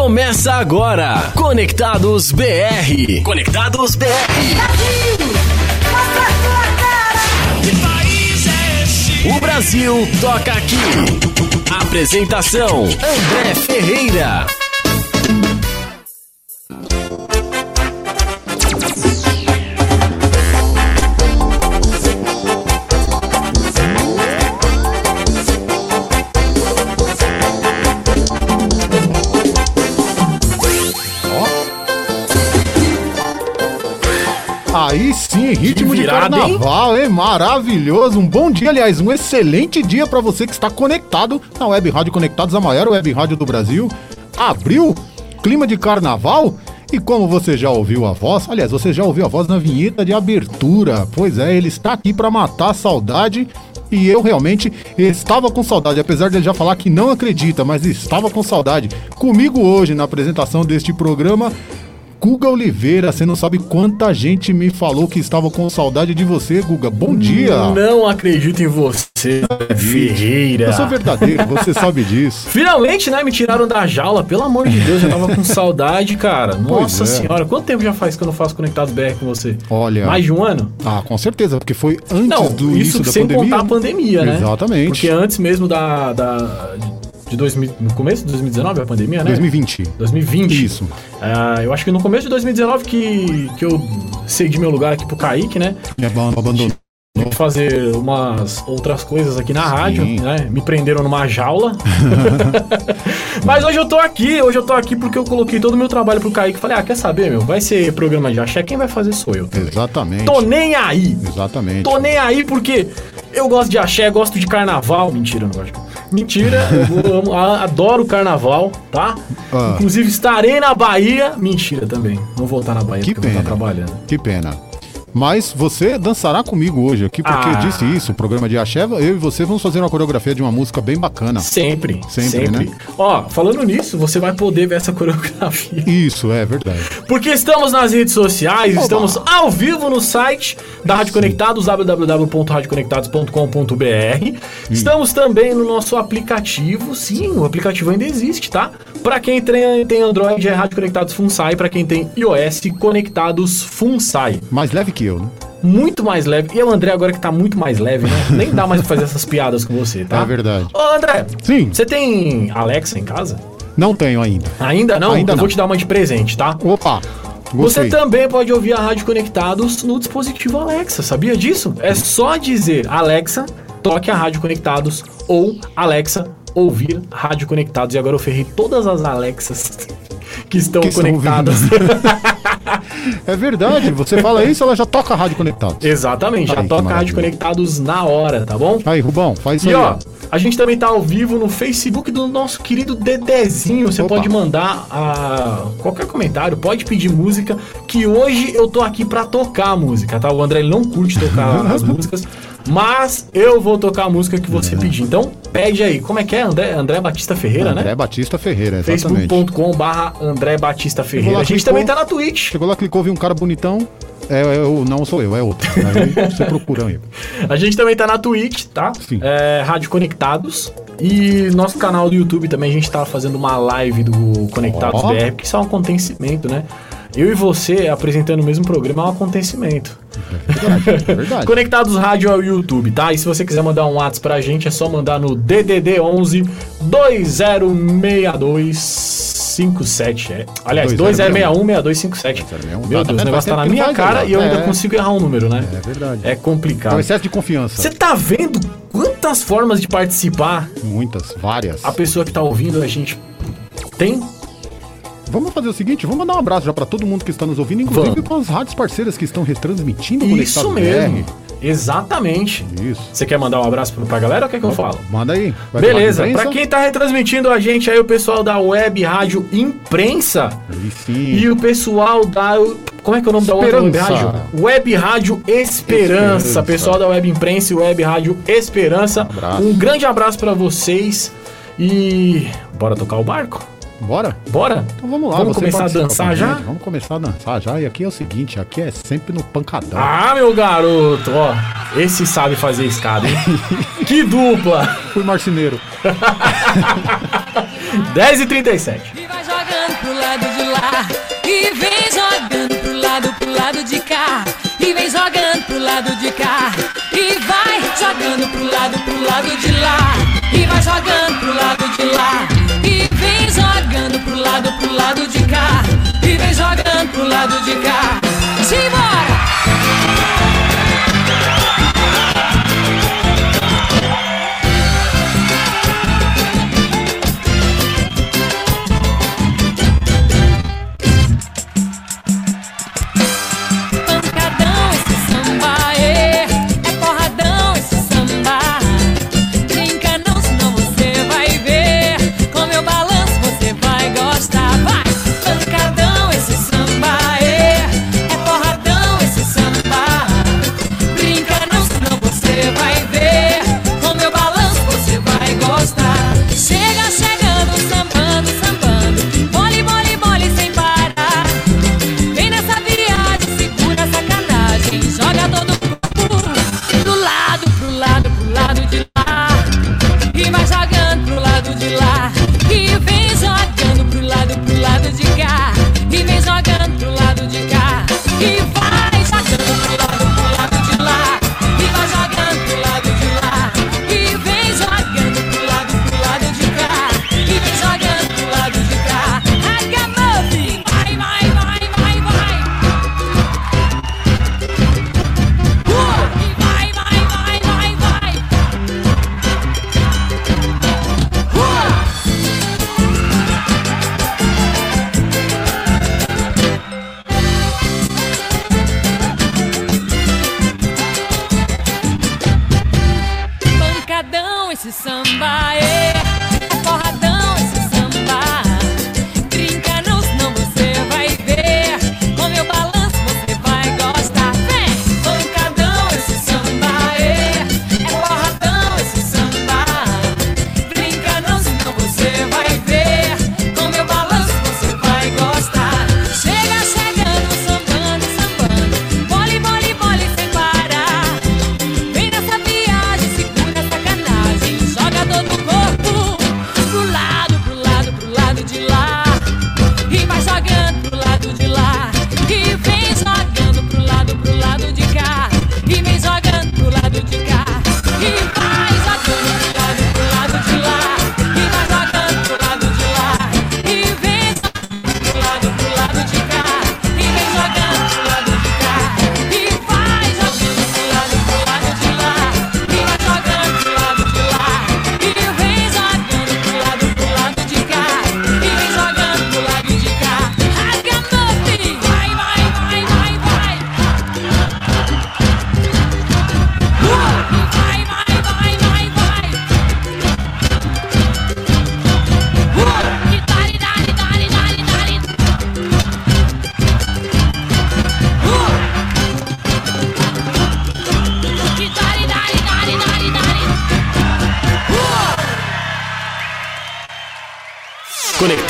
Começa agora. Conectados BR. Conectados BR. Mostra a tua cara! Que país é esse? O Brasil toca aqui. Apresentação: André Ferreira. Aí sim, ritmo de virada, hein? carnaval, hein? Maravilhoso. Um bom dia, aliás, um excelente dia pra você que está conectado na Web Rádio Conectados, a maior web rádio do Brasil. Abril, clima de carnaval. E como você já ouviu a voz, aliás, você já ouviu a voz na vinheta de abertura. Pois é, ele está aqui pra matar a saudade. E eu realmente estava com saudade, apesar de ele já falar que não acredita, mas estava com saudade. Comigo hoje na apresentação deste programa, Guga Oliveira, você não sabe quanta gente me falou que estava com saudade de você, Guga. Bom dia. Não acredito em você, Ferreira. Eu sou verdadeiro, você sabe disso. Finalmente, né? Me tiraram da jaula, pelo amor de Deus, eu tava com saudade, cara. Nossa é. senhora, quanto tempo já faz que eu não faço Conectados BR com você? Olha. Mais de um ano? Ah, com certeza, porque foi antes Não, do isso início da sem pandemia. contar a pandemia, né? Exatamente. Porque antes mesmo da. da de 2000, no começo de 2019, a pandemia, né? 2020. 2020. Isso. Ah, eu acho que no começo de 2019 que, que eu cedi meu lugar aqui pro Kaique, né? Me aban- abandonou. Que fazer umas outras coisas aqui na rádio, Sim. né? Me prenderam numa jaula. Mas hoje eu tô aqui, hoje eu tô aqui porque eu coloquei todo o meu trabalho pro Kaique. Falei, ah, quer saber, meu? Vai ser programa de axé, quem vai fazer sou eu. Exatamente. Tô nem aí! Exatamente. Tô nem aí porque eu gosto de axé, gosto de carnaval. Mentira, não gosto de Mentira, eu amo, adoro carnaval, tá? Ah. Inclusive estarei na Bahia. Mentira também. Não vou estar na Bahia Que porque eu vou pena. estar trabalhando. Que pena. Mas você dançará comigo hoje aqui, porque Ah. eu disse isso, o programa de Axé, eu e você vamos fazer uma coreografia de uma música bem bacana. Sempre, Sempre, sempre. né? Ó, falando nisso, você vai poder ver essa coreografia. Isso, é verdade. Porque estamos nas redes sociais, Oba. estamos ao vivo no site da Rádio Conectados, www.radioconectados.com.br. Estamos também no nosso aplicativo, sim, o aplicativo ainda existe, tá? Pra quem tem, Android é Rádio Conectados Funsai, pra quem tem iOS, Conectados Funsai. Mais leve que eu, né? Muito mais leve. E o André agora que tá muito mais leve, né? Nem dá mais pra fazer essas piadas com você, tá? É verdade. Ô, André, Sim. você tem Alexa em casa? Não tenho ainda. Ainda não? Ainda eu não. vou te dar uma de presente, tá? Opa! Você Gostei. também pode ouvir a Rádio Conectados no dispositivo Alexa, sabia disso? É só dizer Alexa, toque a Rádio Conectados ou Alexa, ouvir Rádio Conectados. E agora eu ferrei todas as Alexas que estão Que conectadas. É verdade, você fala isso, ela já toca a rádio conectado. Exatamente, já Ai, que toca a Rádio. Conectados na hora, tá bom? Aí, Rubão, faz isso E aí. ó, a gente também tá ao vivo no Facebook do nosso querido Dedezinho. Você Opa. pode mandar ah, qualquer comentário, pode pedir música, que hoje eu tô aqui pra tocar a música, tá? O André não curte tocar as músicas, mas eu vou tocar a música que você pedir. Então, pede aí. Como é que é? André, André Batista Ferreira, André né? Batista Ferreira, exatamente. facebook.com barra André Batista Ferreira. lá, A gente clicou. também tá na Twitch. Chegou lá, clicou, viu um cara bonitão. É, é, eu, não sou eu, é outro. Aí você procura aí. A gente também tá na Twitch, tá? Sim. É, Rádio Conectados. E nosso canal do YouTube também, a gente tá fazendo uma live do Conectados Ó. BR, porque isso é um acontecimento, né? Eu e você apresentando o mesmo programa é um acontecimento. É verdade, é verdade. Conectados Rádio ao YouTube, tá? E se você quiser mandar um WhatsApp pra gente, é só mandar no DDD 11 206257. É. Aliás, 2061 6257. 2061. Meu Deus, o negócio tá na minha cara e eu ainda É. consigo errar um número, né? É verdade. É complicado. É um excesso de confiança. Você tá vendo quantas formas de participar Muitas, várias. a pessoa que tá ouvindo a gente tem? Vamos fazer o seguinte, vamos mandar um abraço já pra todo mundo que está nos ouvindo, inclusive Vamos. com as rádios parceiras que estão retransmitindo o Isso Conectado mesmo. BR. Exatamente. Isso. Você quer mandar um abraço pra galera ou quer que eu falo? Manda aí. Vai Beleza, pra quem tá retransmitindo a gente aí, o pessoal da Web Rádio Imprensa Aí sim. e o pessoal da. Como é que é o nome da outra Web Esperança. Rádio? Web Rádio Esperança. Esperança. Pessoal da Web Imprensa e Web Rádio Esperança. Abraço. Um grande abraço pra vocês e. Bora tocar o barco? Bora? Bora? Então vamos lá. Vamos começar a dançar já? Vamos começar a dançar já. E aqui é o seguinte, aqui é sempre no pancadão. Ah, meu garoto, ó. Esse sabe fazer escada, hein? que dupla! Fui marceneiro. 10 e 37. E vai jogando pro lado de lá. E vem jogando pro lado, pro lado de cá. E vem jogando pro lado de cá. E vai jogando pro lado, pro lado de lá. E vai jogando pro lado de lá. E vem jogando pro lado, pro lado de cá. E vem jogando pro lado de cá. Se você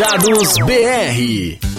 Dados BR.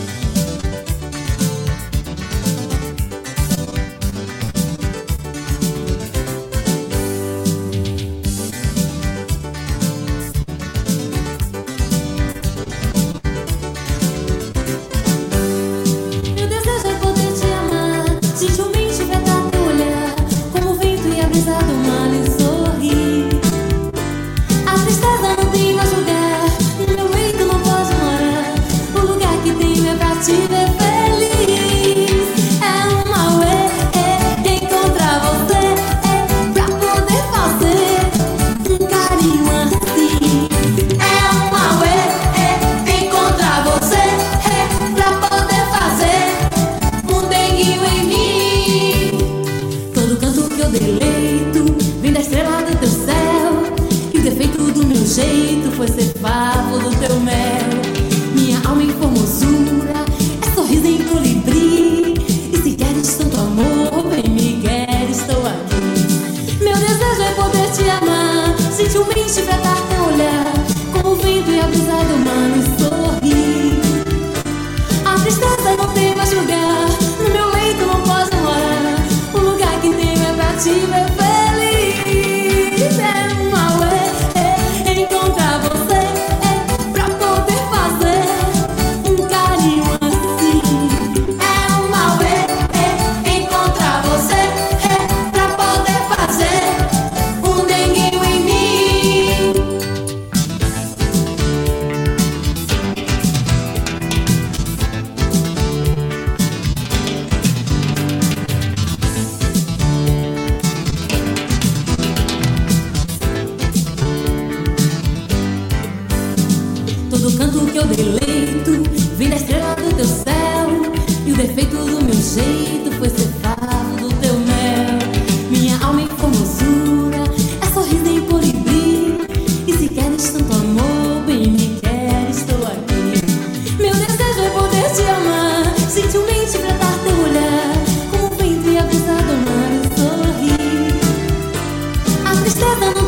seven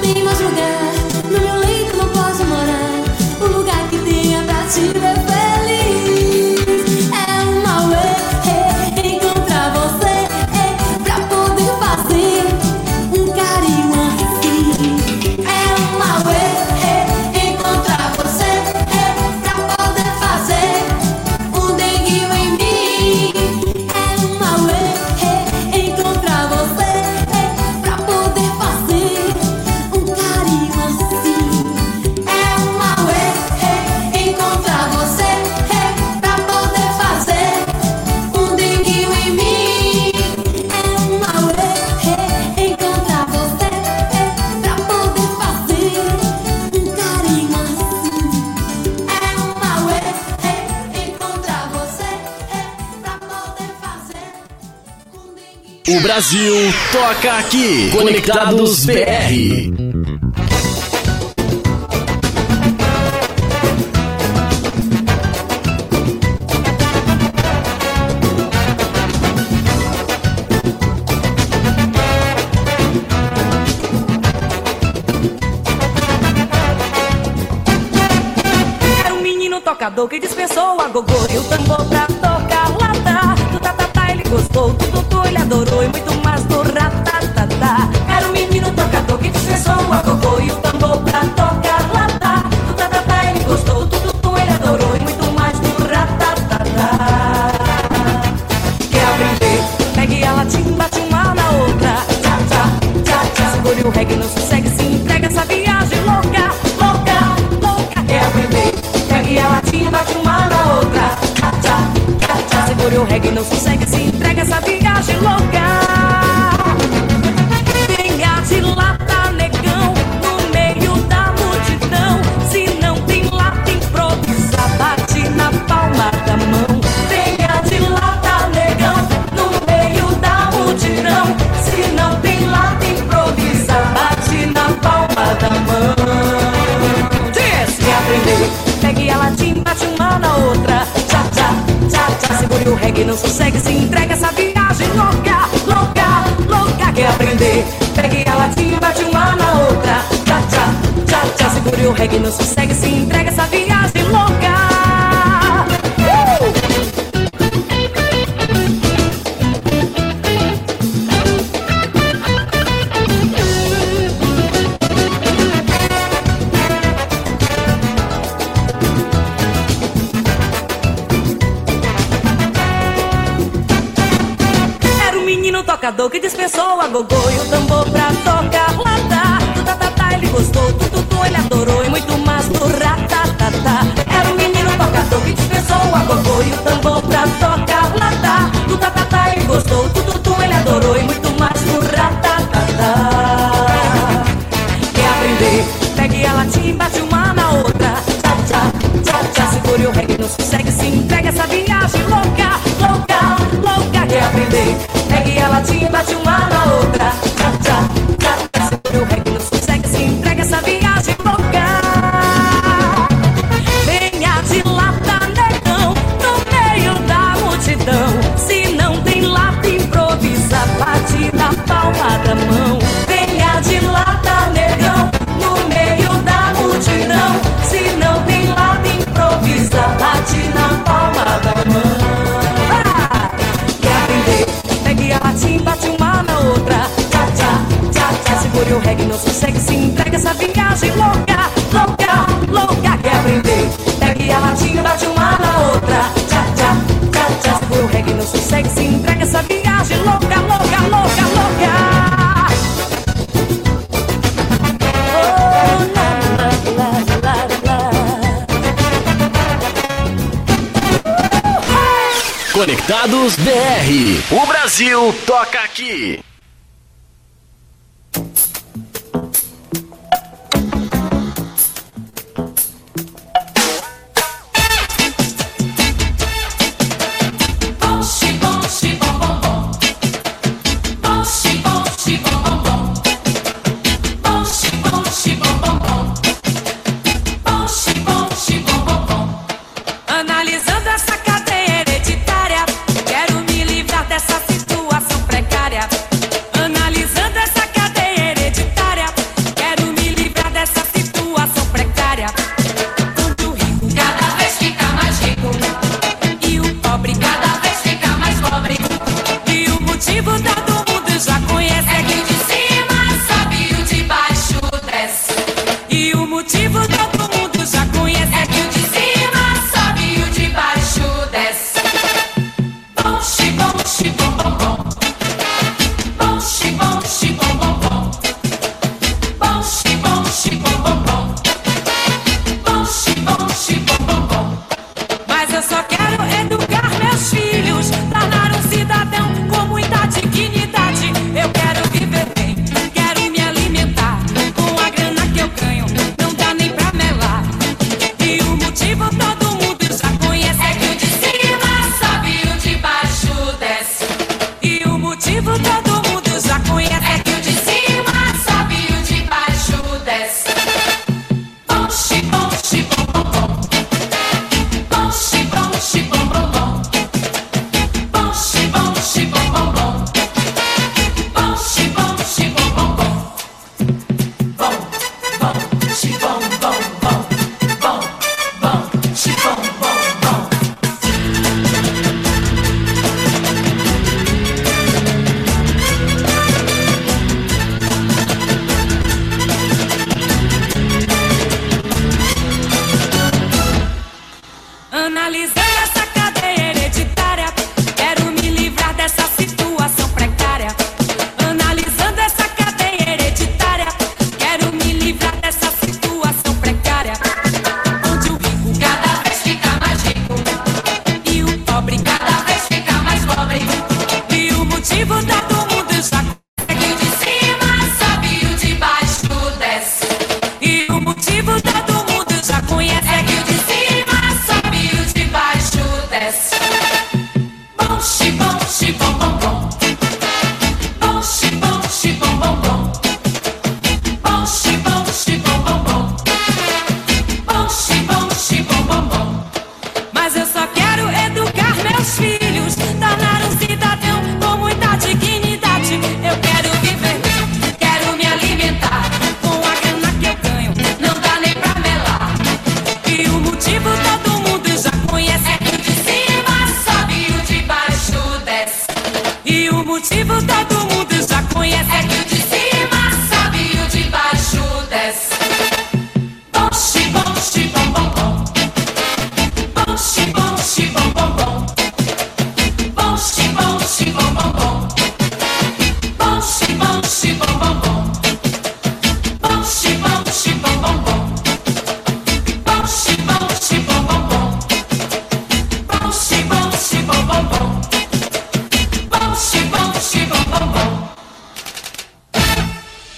Brasil toca aqui. Conectados BR. Era um menino tocador que dispensou a gogô. tocador que dispensou a gogô e o tambor pra tocar lata. Tá, tu tatata ele gostou, tu, tu, tu, ele adorou e muito mais do ratatata. Era o menino tocador que dispensou a gogô e o tambor pra tocar lata. Tu tatata ele gostou, tu, tu, tu, ele adorou e muito mais do ratatata. Quer aprender? Pegue a latim, bate uma na outra. Tchá, tchá, tchá, tchá. Segure o reggae, não consegue se entrega essa viagem louca, louca, louca. Quer aprender? ela te bate uma na outra. Conectados BR. O Brasil toca aqui.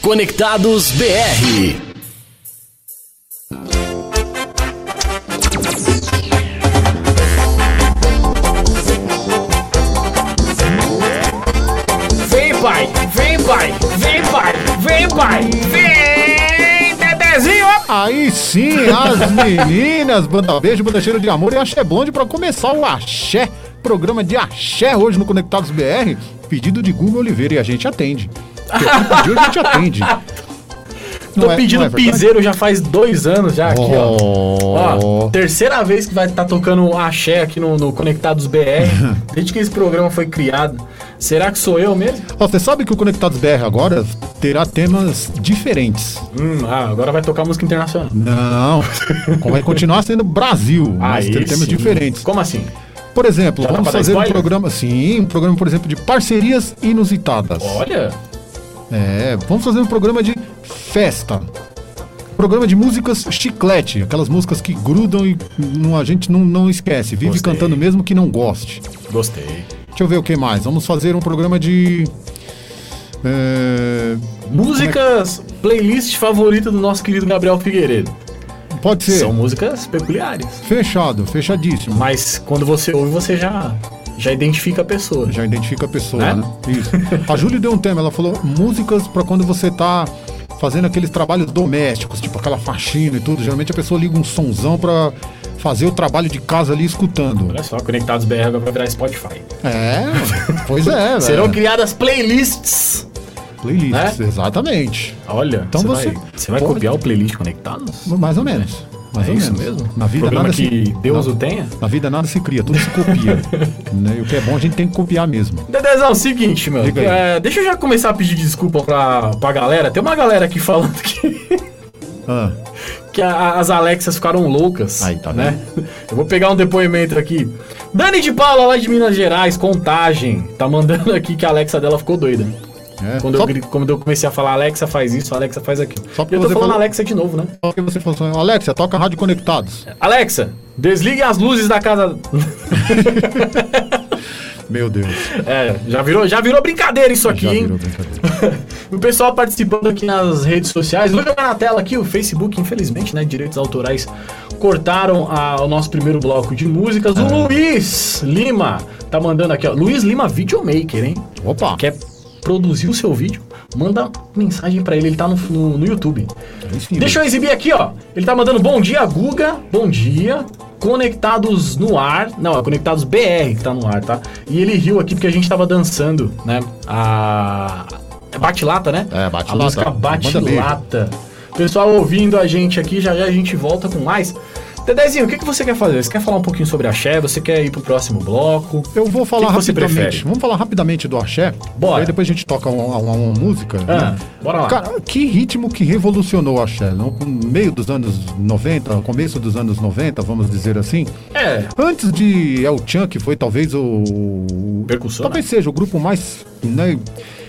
Conectados BR. Vem, pai! Vem, pai! Vem, pai! Vem, pai! Vem, Dedezinho! Aí sim, as meninas, banda beijo, banda cheiro de amor e axé bonde pra começar o axé. Programa de axé hoje no Conectados BR. Pedido de Google Oliveira e a gente atende. Pediu, a gente atende. Tô é- pedindo é piseiro já faz dois anos já aqui, ó. Oh. Ó, terceira vez que vai estar tocando axé aqui no, no Conectados BR, desde que esse programa foi criado. Será que sou eu mesmo? Ó, Você sabe que o Conectados BR agora terá temas diferentes. Hum, ah, agora vai tocar música internacional. Não, vai continuar sendo Brasil, mas Aí ter temas diferentes. Como assim? Por exemplo, Já vamos fazer um programa, sim, um programa, por exemplo, de parcerias inusitadas. Olha, É, vamos fazer um programa de festa. Programa de músicas chiclete, aquelas músicas que grudam e não- a gente não, não esquece, vive Gostei. cantando mesmo que não goste. gostei. Deixa eu ver o que mais. Vamos fazer um programa de. é, Músicas, playlist favorita do nosso querido Gabriel Figueiredo. pode ser. São músicas peculiares. Fechado, fechadíssimo. Mas quando você ouve, você já, já identifica a pessoa. Já identifica a pessoa, Né? né? Isso. A Júlia deu um tema, ela falou músicas pra quando você tá fazendo aqueles trabalhos domésticos, tipo aquela faxina e tudo. Geralmente a pessoa liga um sonzão pra fazer o trabalho de casa ali escutando. Olha só, Conectados BR agora vai virar Spotify. É, pois é, Serão velho. criadas playlists. Playlists, né? exatamente. Olha, Então você, você vai, você vai copiar o playlist Conectados? Mais ou menos. Mais é ou isso menos. mesmo? Na vida Programa nada que se... Deus na, o tenha? Na vida nada se cria, tudo se copia. né? E o que é bom a gente tem que copiar mesmo. Dedezão, é o seguinte, meu. É, deixa eu já começar a pedir desculpa pra, pra galera. Tem uma galera aqui falando que, Ah, que a- as Alexas ficaram loucas. Aí, tá né? Eu vou pegar um depoimento aqui. Dani de Paula, lá de Minas Gerais, contagem. Tá mandando aqui que a Alexa dela ficou doida. É. Quando, Só eu, quando eu comecei a falar Alexa faz isso, Alexa faz aquilo. Só porque eu tô falando falou- Alexa de novo, né? porque você falou assim, Alexia, toca Rádio Conectados. Alexa, desligue as luzes da casa. Meu Deus. É, já virou, já virou brincadeira isso aqui, Já hein? virou brincadeira. O pessoal participando aqui nas redes sociais. Vou jogar na tela aqui o Facebook, infelizmente, né? Direitos autorais cortaram a- o nosso primeiro bloco de músicas. É. O Luiz Lima tá mandando aqui, ó. Luiz Lima Videomaker, hein? Opa. Quer produzir o seu vídeo? Manda mensagem pra ele, ele tá no, no, no YouTube. Sim, Deixa eu exibir aqui, ó. Ele tá mandando bom dia, Guga. Bom dia. Conectados no ar. Não, é Conectados BR que tá no ar, tá? E ele riu aqui porque a gente tava dançando, né? A. É Bate-lata, né? É, Bate A música. Bate-Lata. Pessoal ouvindo a gente aqui, já já a gente volta com mais. Dedezinho, o que, que você quer fazer? Você quer falar um pouquinho sobre axé? Você quer ir pro próximo bloco? Eu vou falar que você rapidamente. prefere? Vamos falar rapidamente do axé. Bora. Aí depois a gente toca uma, uma- uma música. Ah, né? bora lá. Cara, que ritmo que revolucionou o axé? No meio dos anos 90, começo dos anos 90, vamos dizer assim. É, Antes de El Chan, que foi talvez o. Percussão, Talvez seja o grupo mais né,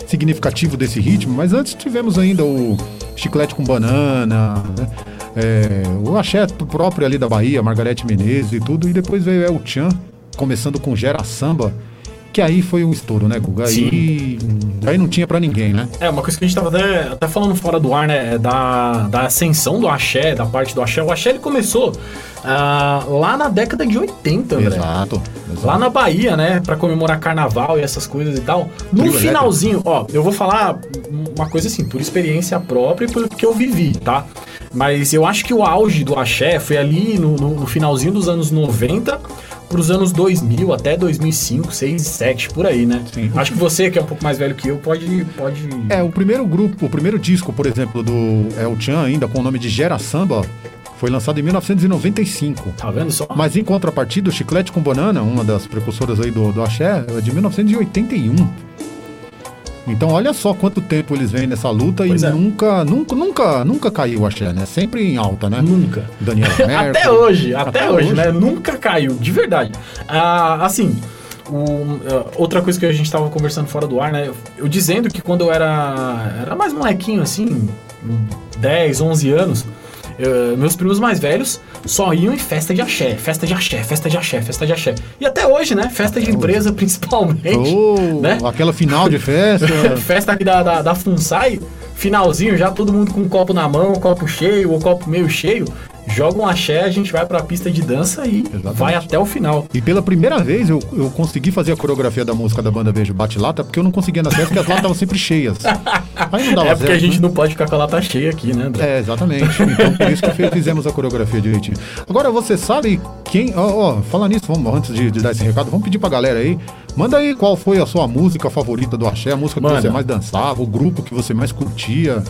significativo desse ritmo, mas antes tivemos ainda o Chiclete com Banana, né, é, o axé próprio ali da Bahia, Margarete Menezes e tudo, e depois veio El Chan, começando com Gera Samba, que aí foi um estouro, né, Guga? Aí, aí não tinha pra ninguém, né? É, uma coisa que a gente tava até, até falando fora do ar, né? é Da, da ascensão do axé, da parte do axé. O axé ele começou ah, lá na década de 80, André. Exato. exato. Lá na Bahia, né? Pra comemorar carnaval e essas coisas e tal. No Trio finalzinho, ó, eu vou falar uma coisa assim, por experiência própria e pelo que eu vivi, tá? Mas eu acho que o auge do axé foi ali no, no- no finalzinho dos anos 90 pros anos 2000, até 2005, 6 e 7, por aí, né? Sim. Acho que você, que é um pouco mais velho que eu, pode... pode... É, o primeiro grupo, o primeiro disco, por exemplo, do El Chan, ainda com o nome de Gera Samba, foi lançado em 1995. Tá vendo só? Mas em contrapartida, o Chiclete com Banana, uma das precursoras aí do, do Axé, é de 1981. Então olha só quanto tempo eles vêm nessa luta Pois e é. nunca, nunca, nunca, nunca caiu o Axé, né? Sempre em alta, né? Nunca. Mercury. até hoje, até, Até hoje, hoje. né? Nunca caiu, de verdade. Ah, assim, o- ah, outra coisa que a gente tava conversando fora do ar, né? Eu dizendo que quando eu era, era mais molequinho, assim, 10, 11 anos, eh, meus primos mais velhos só iam em festa de axé, festa de axé, festa de axé, festa de axé. E até hoje, né? Festa de empresa, principalmente. Oh, né? Aquela final de festa. Festa aqui da, da, da FUNSAI, finalzinho, já todo mundo com um copo na mão, um copo cheio ou copo meio cheio. Joga um axé, a gente vai pra pista de dança e Exatamente. vai até o final. E pela primeira vez eu, eu consegui fazer a coreografia da música da banda Beijo Bate Lata, porque eu não conseguia nas festas, porque as latas estavam sempre cheias. Aí não dava é porque a gente né? não pode ficar com a lata cheia aqui, né, André? É, exatamente. Então por isso que fizemos a coreografia direitinho. Agora você sabe quem. Ó, ó, falar nisso, vamos, antes de, de dar esse recado, vamos pedir pra galera aí. Manda aí qual foi a sua música favorita do Axé, a música que Manda. você mais dançava, o grupo que você mais curtia.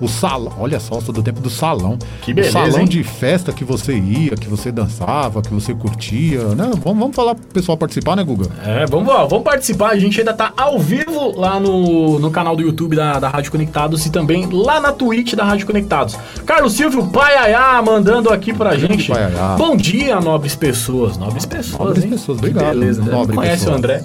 O salão, olha só, sou do tempo do salão. Que beleza, O salão hein? de festa que você ia, que você dançava, que você curtia, né? Vamos, vamos falar pro pessoal participar, né, Guga? É, vamos, ó, vamos participar. A gente ainda tá ao vivo lá no, no canal do YouTube da, da Rádio Conectados e também lá na Twitch da Rádio Conectados. Carlos Silvio Paiaiá mandando aqui pra gente. Bom dia, nobres pessoas. Nobres pessoas, Nobres hein? pessoas, Que obrigado, Beleza, né? nobre Não conhece pessoa. o André.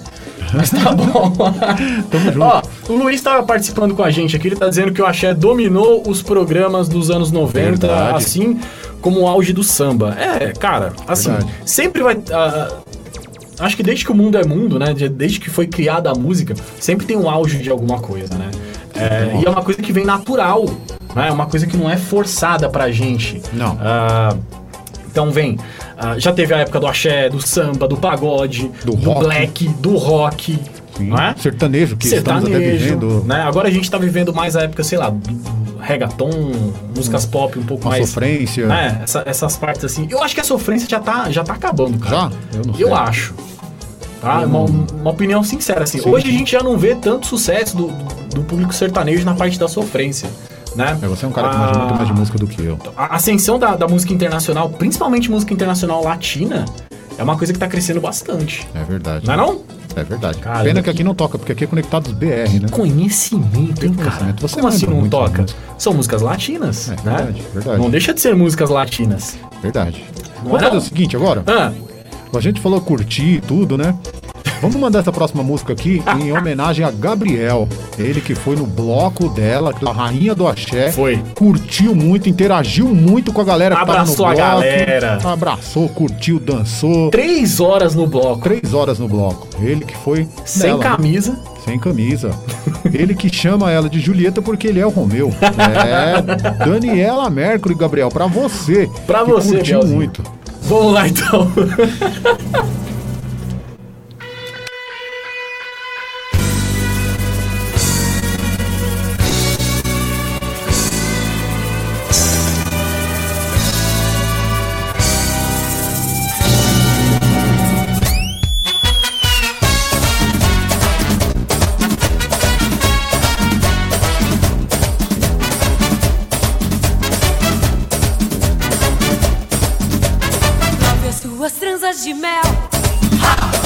Mas tá bom. Tamo junto. Ó, o Luiz tá participando com a gente aqui. Ele tá dizendo que o Axé dominou os programas dos anos 90, Verdade. assim como o auge do samba. É, cara, assim, Verdade. sempre vai. ah, acho que desde que o mundo é mundo, né? de- Desde que foi criada a música, sempre tem um auge de alguma coisa, né? É, e é uma coisa que vem natural, né? É uma coisa que não é forçada pra gente. Não. Ah, então vem. Ah, já teve a época do axé, do samba, do pagode, Do do, black, do rock. Sim. É? Sertanejo, que estamos até Sertanejo, vivendo. né? Agora a gente tá vivendo mais a época, sei lá, reggaeton, músicas pop um pouco Com a mais. sofrência. né? Essa- essas partes assim. Eu acho que a sofrência já tá, já tá acabando, cara. Já? Eu não sei. Eu acho. Tá? Uma, uma opinião sincera, assim. Sim, Hoje a gente já não vê tanto sucesso do, do público sertanejo na parte da sofrência. Né? É, você é um cara que manja muito mais de música do que eu. A ascensão da, da música internacional, principalmente música internacional latina, é uma coisa que tá crescendo bastante. É verdade. Não é não? É verdade. Cara, Pena que aqui não toca, porque aqui é Conectados BR, né? Conhecimento, hein, cara? Você Como assim não toca? São músicas latinas, É, né? verdade, verdade. Não deixa de ser músicas latinas. Verdade. Não Vamos é fazer não? o seguinte agora. Ah, A gente falou curtir e tudo, né? Vamos mandar essa próxima música aqui em homenagem a Gabriel. Ele que foi no bloco dela, a rainha do axé. Foi. Curtiu muito, interagiu muito com a galera que Abraçou a bloco. galera. Abraçou, curtiu, dançou. três horas no bloco. Três horas no bloco. Ele que foi Sem nela, né? camisa. Sem camisa. Ele que chama ela de Julieta porque ele é o Romeu. É, Daniela Mercury, Gabriel, pra você. Pra você, curtiu Bielzinho. muito. Vamos lá então. smell. Ha!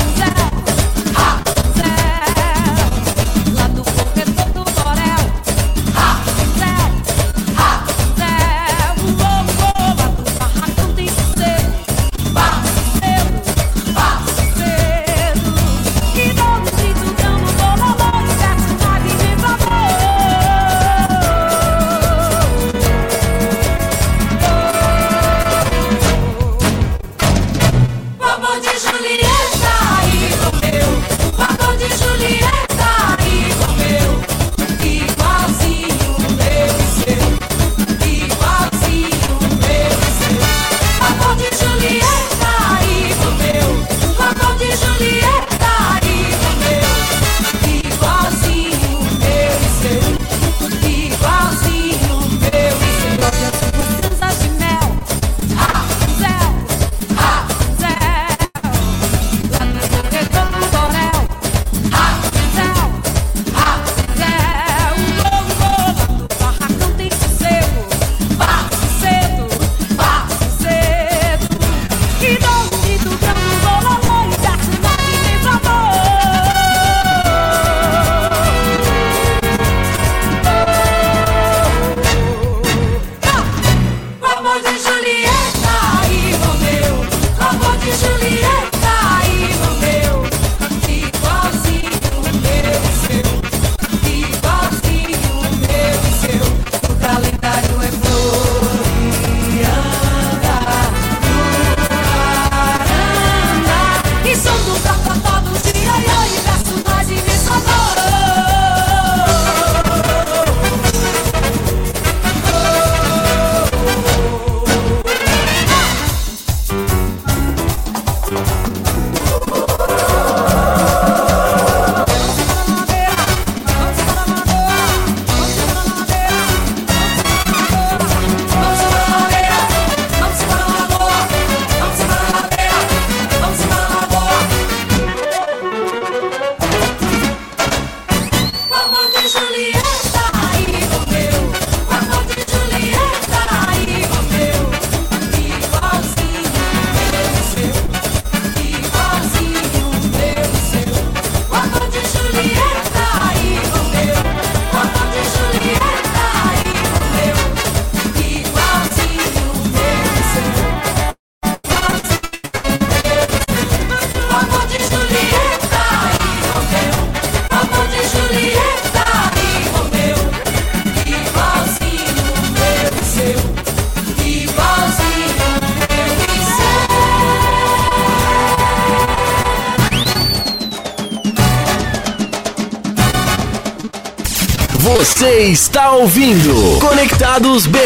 Você está ouvindo Conectados BR.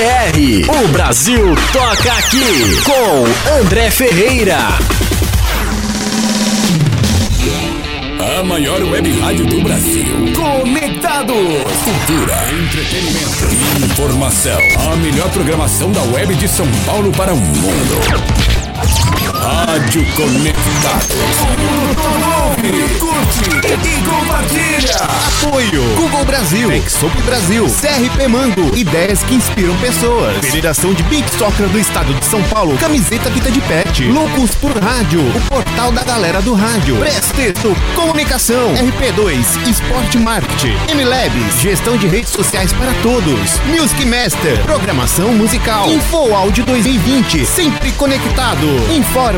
O Brasil toca aqui com André Ferreira. A maior web rádio do Brasil. Conectados. Cultura, entretenimento e informação. A melhor programação da web de São Paulo para o mundo. Rádio Conectados. Curte e compartilha. Apoio Google Brasil, Exop Brasil, CRP Mango, ideias que inspiram pessoas. Federação de Beat Soccer do Estado de São Paulo, camiseta Vida de Pet. Loucos por Rádio, o portal da galera do rádio. Presteto, comunicação, RP2, Esporte Marketing, MLabs, gestão de redes sociais para todos. Music Master, programação musical. Info Áudio 2020, sempre conectado. Informa,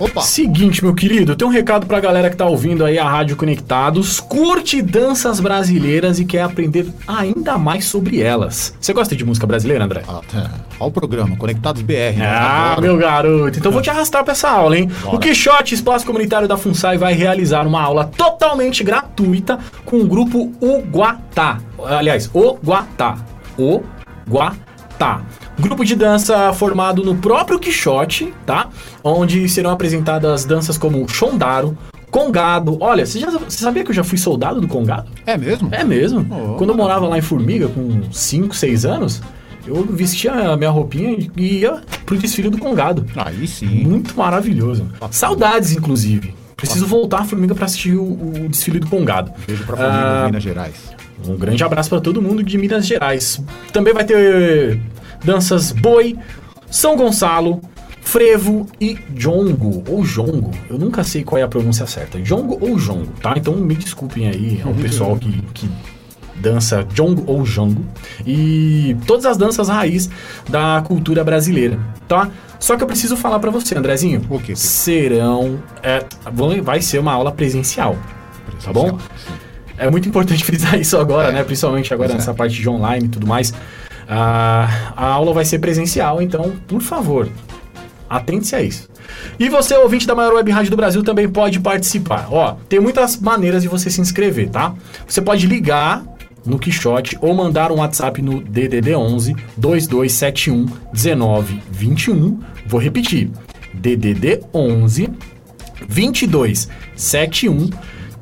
Opa. Seguinte, meu querido, tem um recado pra galera que tá ouvindo aí a Rádio Conectados, curte danças brasileiras e quer aprender ainda mais sobre elas. Você gosta de música brasileira, André? Ah, tá. Olha o programa, Conectados BR. né? Ah, meu garoto. Então vou te arrastar pra essa aula, hein? Bora. O Quixote Espaço Comunitário da FUNSAI vai realizar uma aula totalmente gratuita com o grupo Uguatá. Aliás, Oguatá. Oguatá. Tá. Grupo de dança formado no próprio Quixote, tá? Onde serão apresentadas danças como Shondaro, Congado. Olha, você, já, você sabia que eu já fui soldado do Congado? É mesmo? É mesmo. Oh, Quando eu morava lá em Formiga, com 5, 6 anos, eu vestia a minha roupinha e ia pro desfile do Congado. Aí sim. Muito maravilhoso. Saudades, inclusive. Preciso voltar a Formiga pra assistir o, o desfile do Congado. Beijo pra família Ah, de Minas Gerais. um grande abraço para todo mundo de Minas Gerais. Também vai ter danças boi, São Gonçalo, frevo e jongo ou jongo. Eu nunca sei qual é a pronúncia certa. Jongo ou jongo, tá? Então me desculpem aí ao pessoal que, que dança jongo ou jongo. E todas as danças raiz da cultura brasileira, tá? Só que eu preciso falar para você, Andrezinho. O quê? Serão. é, vai ser uma aula presencial. Tá bom? É muito importante frisar isso agora, É. né? Principalmente agora é. nessa parte de online e tudo mais. Ah, a aula vai ser presencial, então, por favor, atente-se a isso. E você, ouvinte da maior web rádio do Brasil, também pode participar. Ó, tem muitas maneiras de você se inscrever, tá? Você pode ligar no Quixote ou mandar um WhatsApp no DDD 11 2271 1921. Vou repetir. DDD 11 22 71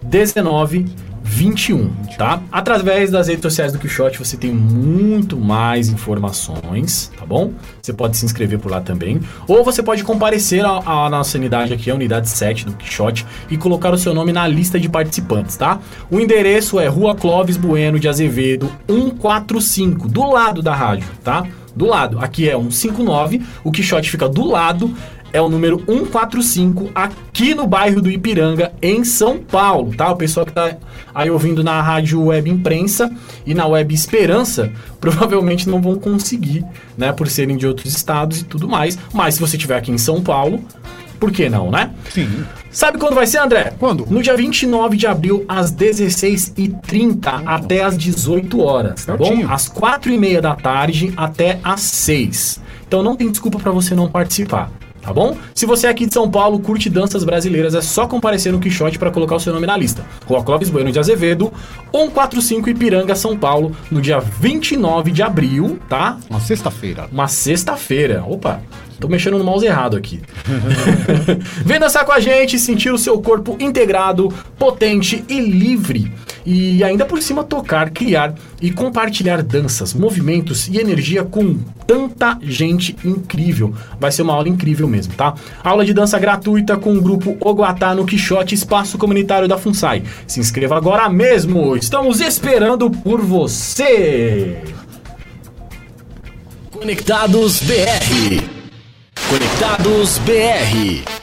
19 21, tá? Através das redes sociais do Quixote você tem muito mais informações, tá bom? Você pode se inscrever por lá também. Ou você pode comparecer à, nossa unidade aqui, a unidade 7 do Quixote, e colocar o seu nome na lista de participantes, tá? O endereço é Rua Clóvis Bueno de Azevedo 145, do lado da rádio, tá? Do lado. Aqui é 159, o Quixote fica do lado é o número 145 aqui no bairro do Ipiranga, em São Paulo, tá? O pessoal que tá aí ouvindo na rádio Web Imprensa e na Web Esperança provavelmente não vão conseguir, né? Por serem de outros estados e tudo mais. Mas se você estiver aqui em São Paulo, por que não, né? Sim. Sabe quando vai ser, André? Quando? No dia 29 de abril, às 16h30 até às 18 horas, tá Certinho. bom? Às 4h30 da tarde até às 6. Então não tem desculpa pra você não participar. Tá bom? Se você é aqui de São Paulo, curte danças brasileiras, é só comparecer no Quixote pra colocar o seu nome na lista. Rua Clóvis Bueno de Azevedo, 145 Ipiranga, São Paulo, no dia 29 de abril, tá? Uma sexta-feira. Uma sexta-feira. Opa, tô mexendo no mouse errado aqui. Vem dançar com a gente, sentir o seu corpo integrado, potente e livre. E ainda por cima tocar, criar e compartilhar danças, movimentos e energia com tanta gente incrível. Vai ser uma aula incrível mesmo, tá? Aula de dança gratuita com o grupo Oguatá no Quixote Espaço Comunitário da FUNSAI. Se inscreva agora mesmo! Estamos esperando por você! Conectados BR. Conectados BR.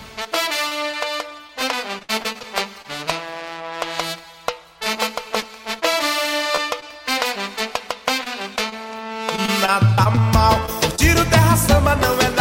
nada mal. Curtir o terra samba não é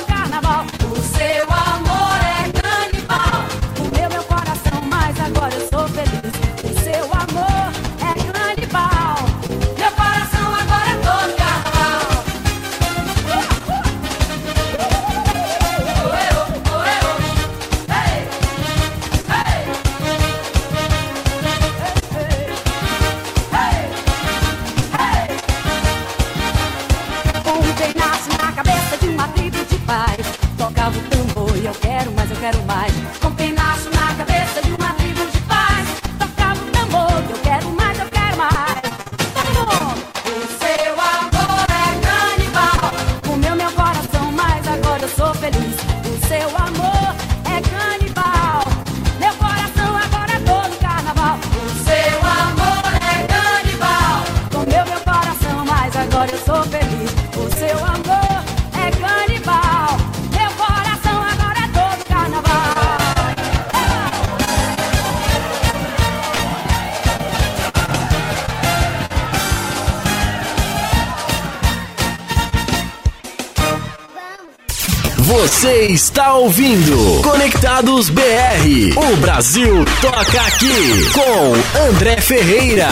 no carnaval. O seu amor. Você está ouvindo Conectados BR. O Brasil toca aqui com André Ferreira.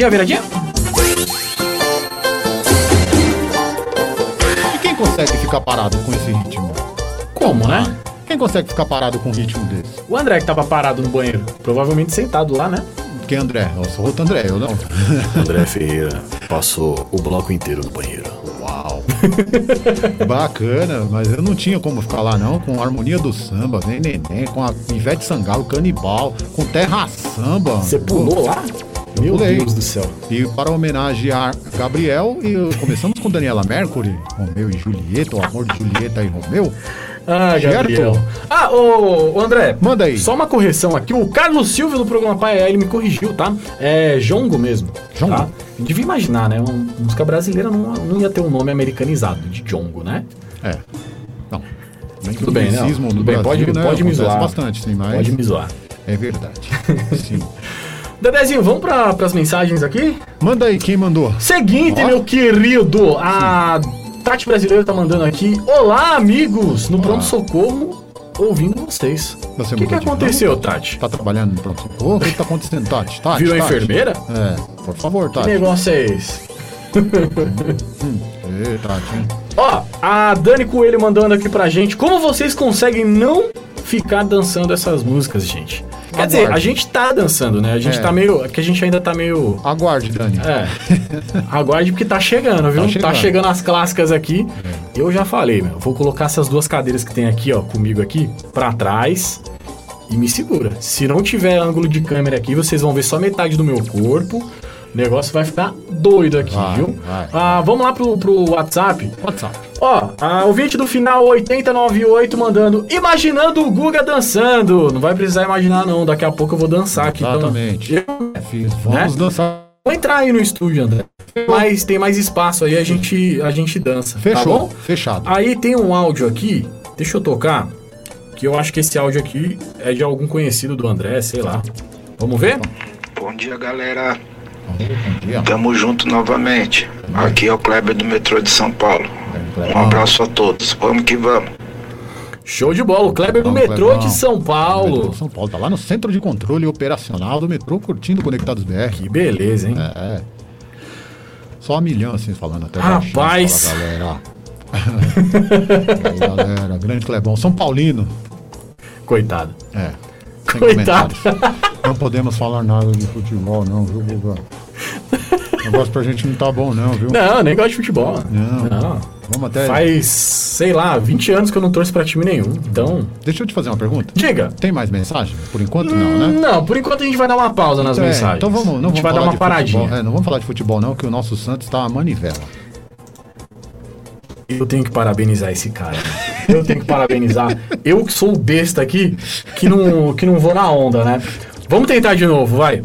viradinha, viradinha. E quem consegue ficar parado com esse ritmo? Como, né? Quem consegue ficar parado com um ritmo desse? O André que tava parado no banheiro. Provavelmente sentado lá, né? Quem é André? Eu sou outro André, eu não. André Ferreira passou o bloco inteiro no banheiro. Uau! Bacana, mas eu não tinha como ficar lá não, com a harmonia do samba, nem neném, com a Ivete Sangalo, canibal, com terra samba. Você pulou lá? Meu pulei. Deus do céu. E para homenagear Gabriel, e começamos com Daniela Mercury, Romeu e Julieta, o amor de Julieta e Romeu. Ah, Certo? Gabriel. Ah, ô, ô, André. Manda aí. Só uma correção aqui. O Carlos Silva do programa Pai ele me corrigiu, tá? É Jongo mesmo. Jongo? Tá? Devia imaginar, né? Uma música brasileira não, não ia ter um nome americanizado de Jongo, né? É. Não. Bem Tudo bem, no Tudo bem, Brasil, pode, né, pode me zoar. bastante, sim, mas Pode me zoar. é verdade. sim. Dedezinho, vamos para as mensagens aqui? Manda aí, quem mandou? Seguinte, Ó. meu querido, a Tati Brasileira tá mandando aqui. Olá, amigos, no Olá. pronto-socorro, ouvindo vocês. Você o que, que aconteceu? Tati? Tá trabalhando no pronto-socorro? O que tá acontecendo, Tati? Tati Virou Tati? enfermeira? É, por favor, Que Tati. negócio é esse? Ê, Tati, hein? Ó, a Dani Coelho mandando aqui pra gente. Como vocês conseguem não ficar dançando essas músicas, gente? Quer dizer, Aguarde. a gente tá dançando, né? A gente É. tá meio. É que a gente ainda tá meio. Aguarde, Dani. É. Aguarde porque tá chegando, viu? Tá Tá chegando, chegando. as clássicas aqui. Eu já falei, meu. Vou colocar essas duas cadeiras que tem aqui, ó, comigo aqui, pra trás. E me segura. Se não tiver ângulo de câmera aqui, vocês vão ver só metade do meu corpo. O negócio vai ficar doido aqui, Vai, viu? vai. Ah, vamos lá pro, pro WhatsApp. WhatsApp. Ó, a ouvinte do final 8098 mandando Imaginando o Guga dançando. Não vai precisar imaginar, não. Daqui a pouco eu vou dançar aqui. então- Exatamente. Eu Fiz, vamos Né? dançar. Vou entrar aí no estúdio, André. Mas tem mais espaço aí, a gente, a gente dança. Tá Fechou, bom? fechado. Aí tem um áudio aqui, deixa eu tocar, que eu acho que esse áudio aqui é de algum conhecido do André, sei lá. Vamos ver? Bom dia, galera. Tamo junto novamente. Aqui é o Kleber do metrô de São Paulo. Um abraço a todos. Vamos que vamos. Show de bola, o Kleber do metrô Clebão. de São Paulo. Metrô de São Paulo. Tá lá no centro de controle operacional do metrô curtindo Conectados BR. Que beleza, hein? É. Só a milhão, assim, falando até Rapaz. baixinho, galera. Aí, galera, grande Clebão. São Paulino. Coitado. É. Sem Coitado. comentários. Não podemos falar nada de futebol, não, viu, Guga? O negócio pra gente não tá bom, não, viu? Não, nem gosto de futebol. Não. Vamos até. Faz, sei lá, 20 anos que eu não torço pra time nenhum. Então, Deixa eu te fazer uma pergunta. diga. Tem mais mensagem? Por enquanto, não, né? Não, por enquanto a gente vai dar uma pausa nas É, mensagens. então vamos, não a vamos gente vai dar uma paradinha. Futebol. É, não vamos falar de futebol, não, que o nosso Santos tá a manivela. Eu tenho que parabenizar esse cara. Eu tenho que parabenizar. Eu que sou o besta aqui, que não, que não vou na onda, né? Vamos tentar de novo, vai.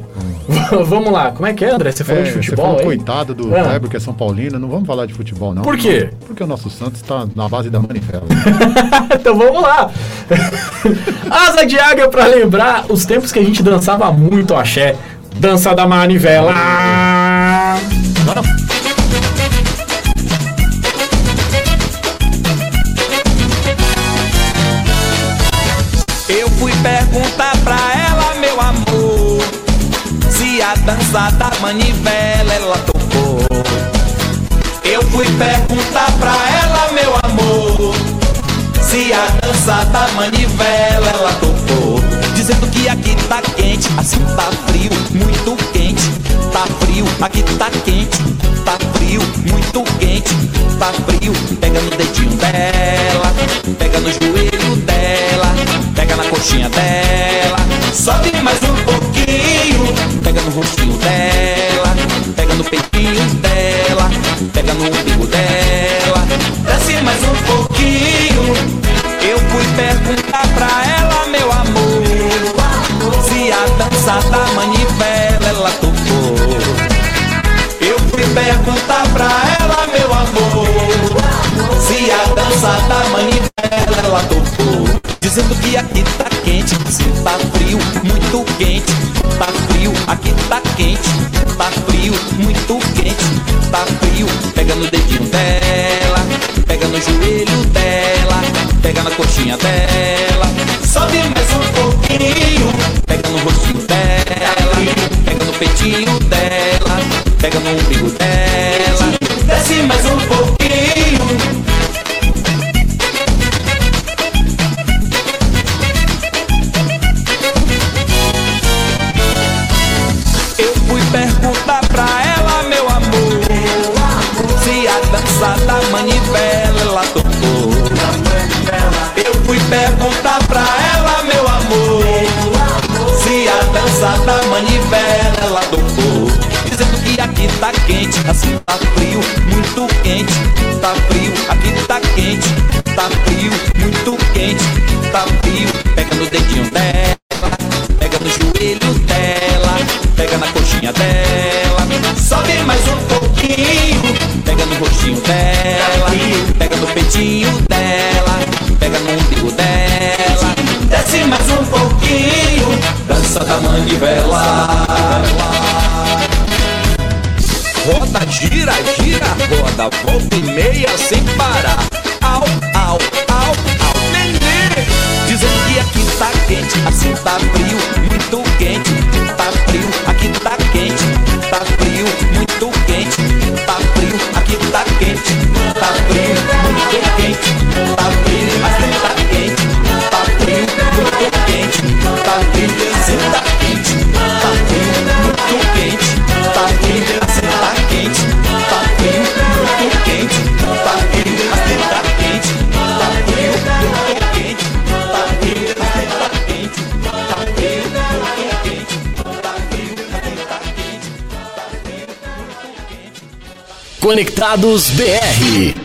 vamos lá. Como é que é, André? Você falou É, de você futebol falou coitado do Ah. Kleber, que é São Paulino. Não vamos falar de futebol, não. Por quê? Porque o nosso Santos tá na base da manivela. então vamos lá. Asa de águia pra lembrar os tempos que a gente dançava muito axé. Dança da manivela. Eu dança da manivela ela tocou. Eu fui perguntar pra ela, meu amor, se a dança da manivela ela tocou. Dizendo que aqui tá quente, assim tá frio, muito quente. Tá frio, aqui tá quente, tá frio, muito quente, tá frio. Pega no dedinho dela, pega no joelho dela, pega na coxinha dela. Sobe mais um pouquinho, pega no rostinho dela, pega no peitinho dela, pega no umbigo dela. Desce mais um pouquinho. Eu fui perguntar pra ela, meu amor, se a dança da manivela ela tocou. Eu fui perguntar pra ela, meu amor, se a dança da manivela ela tocou. Dizendo que aqui tá quente, se tá frio, muito quente. Tá frio, aqui tá quente. Tá frio, muito quente. Tá frio, pega no dedinho dela, pega no joelho dela, pega na coxinha dela. Sobe mais um pouquinho, no rostinho dela, pega no peitinho dela, pega no umbigo dela. Desce mais um pouquinho. da manivela ela tocou Dizendo que aqui tá quente, assim tá frio, muito quente, tá frio Aqui tá quente, tá frio, muito quente, tá frio Pega no dedinho dela, pega no joelho dela Pega na coxinha dela, sobe mais um pouquinho Pega no rostinho dela. dança da manivela. Roda, gira, gira, roda, volta e meia sem parar. Au, au, au, au, nenê. Dizendo que aqui tá quente, assim tá frio, muito quente, tá frio, aqui tá quente, tá frio, muito quente, tá frio, aqui tá quente, tá frio, muito quente, tá frio, aqui tá quente, tá frio, muito quente, tá frio. Conectados BR.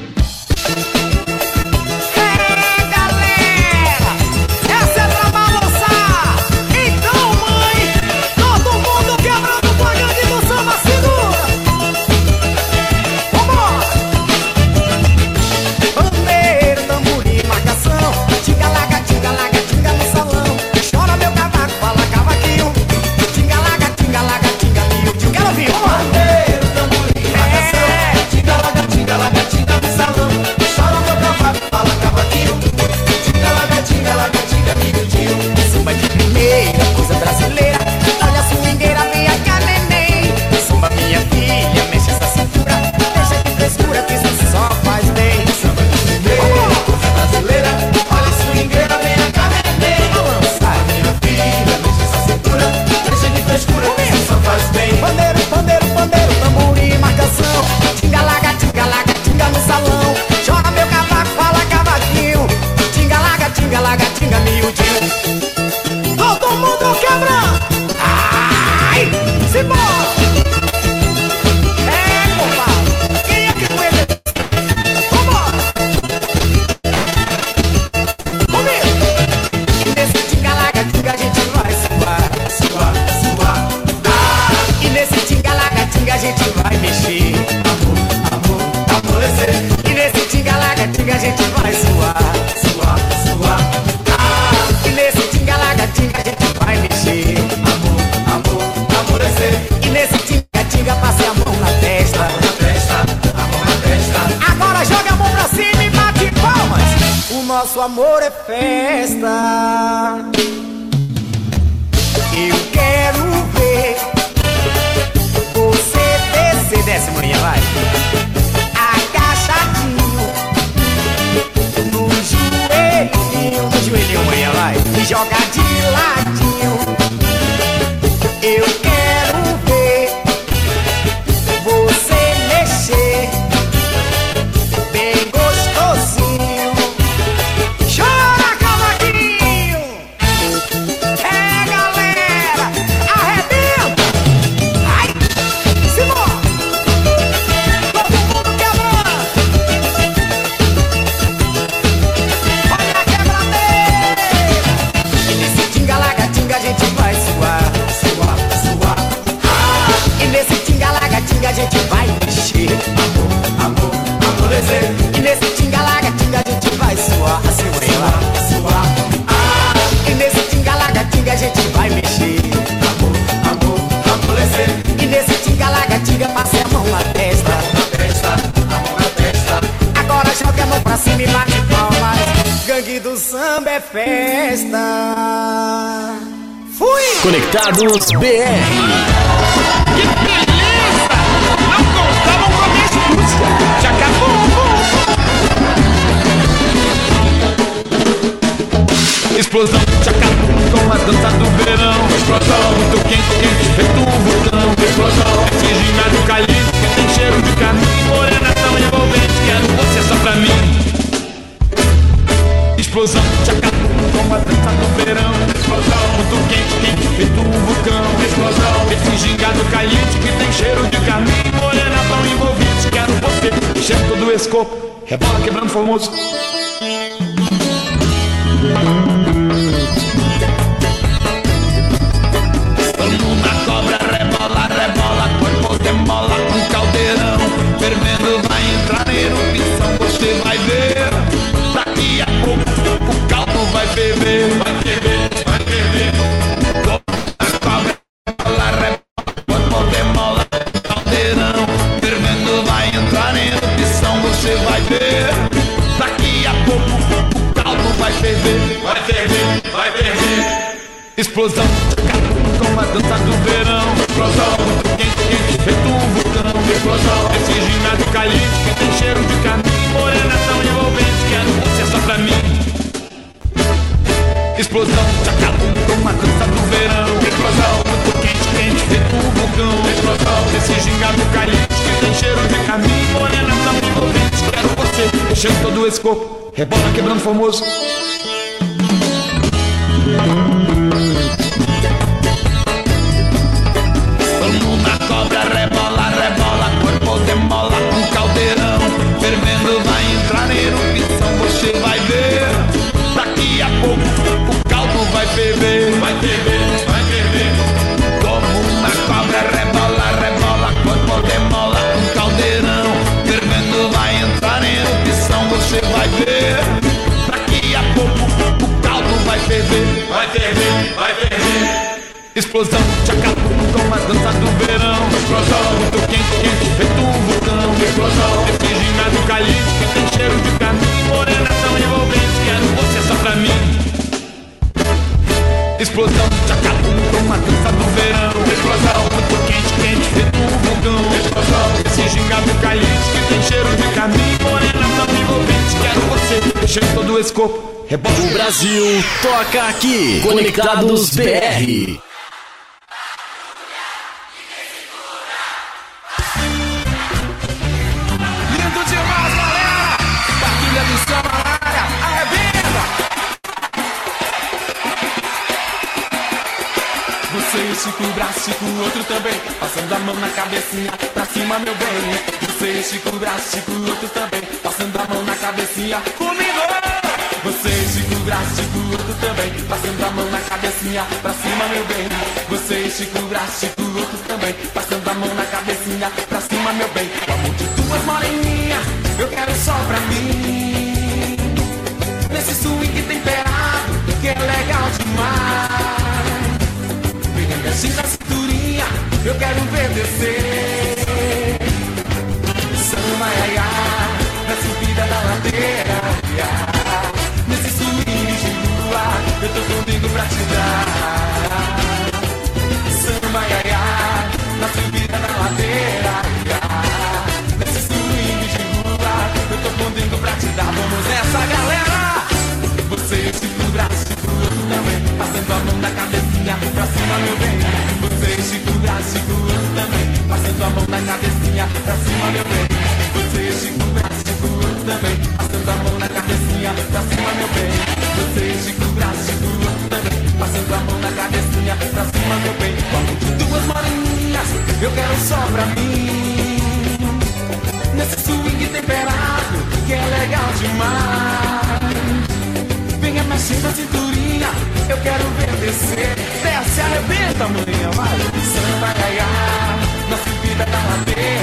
explosão Chacatum com a dança do verão Explosão Muito quente, quente, feito um vulcão Explosão esse gingado caliente Que tem cheiro de caminho Morena tão envolvente Quero você só pra mim Explosão Chacatum com a dança do verão Explosão Muito quente, quente, feito um vulcão Explosão esse gingado caliente, Que tem cheiro de caminho Morena tão envolvente Quero você Encher todo o escopo Rebola quebrando famoso Thank you. baby, rebola corpo, rebola O Brasil toca aqui. Conectados BR. Estica um braço, estica o outro também Passando a mão na cabecinha, pra cima, meu bem Você estica um braço, estica o outro também Passando a mão na cabecinha, comigo! Você estica um braço, estica o outro também Passando a mão na cabecinha, pra cima, meu bem. Você estica um braço, estica o outro também Passando a mão na cabecinha, pra cima, meu bem. O amor de duas moreninhas, eu quero só pra mim. Nesse swing temperado, que é legal demais. Venha mexer na cinturinha, eu quero ver descer. Samba, ai, ai, na subida da ladeira ai, eu tô comigo pra te dar. Samba, ai, ai, na subida da ladeira ai, Nesse swing de lua, eu tô comigo pra te dar. Vamos nessa, galera! Você estica o braço, outro também. Passando a mão na cabecinha, pra cima, meu bem. Você estica o braço, outro também. Passando a mão na cabecinha, pra cima, meu bem. Você estica o braço, outro também. Passando a mão na cabecinha, pra cima, meu bem Você estica o braço, estica também Passando a mão na cabecinha, pra cima, meu bem de duas moreninhas, eu quero só pra mim Nesse swing temperado, que é legal demais Venha mexendo a cinturinha, eu quero ver descer. Desce, arrebenta, mulher, vai. Samba, gaia, na subida da ladeira. Lindo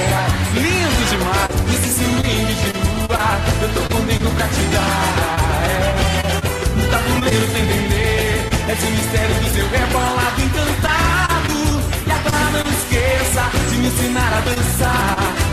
Eu tô comigo pra te dar. É. No tabuleiro tem dendê, é de mistério do seu rebolado encantado. E agora não esqueça de me ensinar a dançar.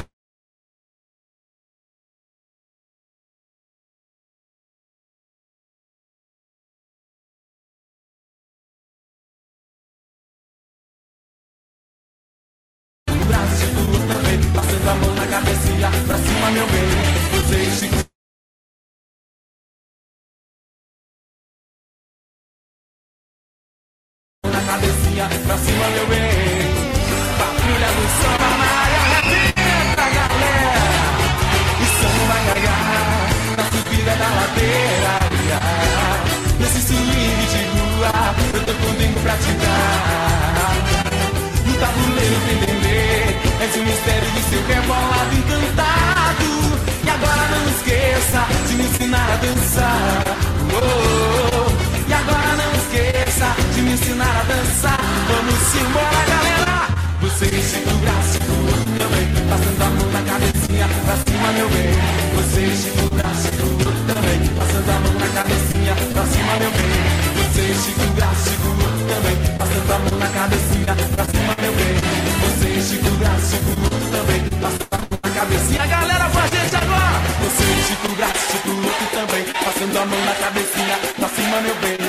Vamos embora, galera. Você segura, segura também. Passando a mão na cabecinha pra cima, meu bem. Você segura, segura também. Passando a mão na cabecinha pra cima, meu bem. Você segura, segura também. Passando a mão na cabecinha pra cima, meu bem. Você segura, segura também. Passando a mão na cabecinha, galera, a gente agora. Você segura, segura também. Passando a mão na cabecinha pra cima, meu bem.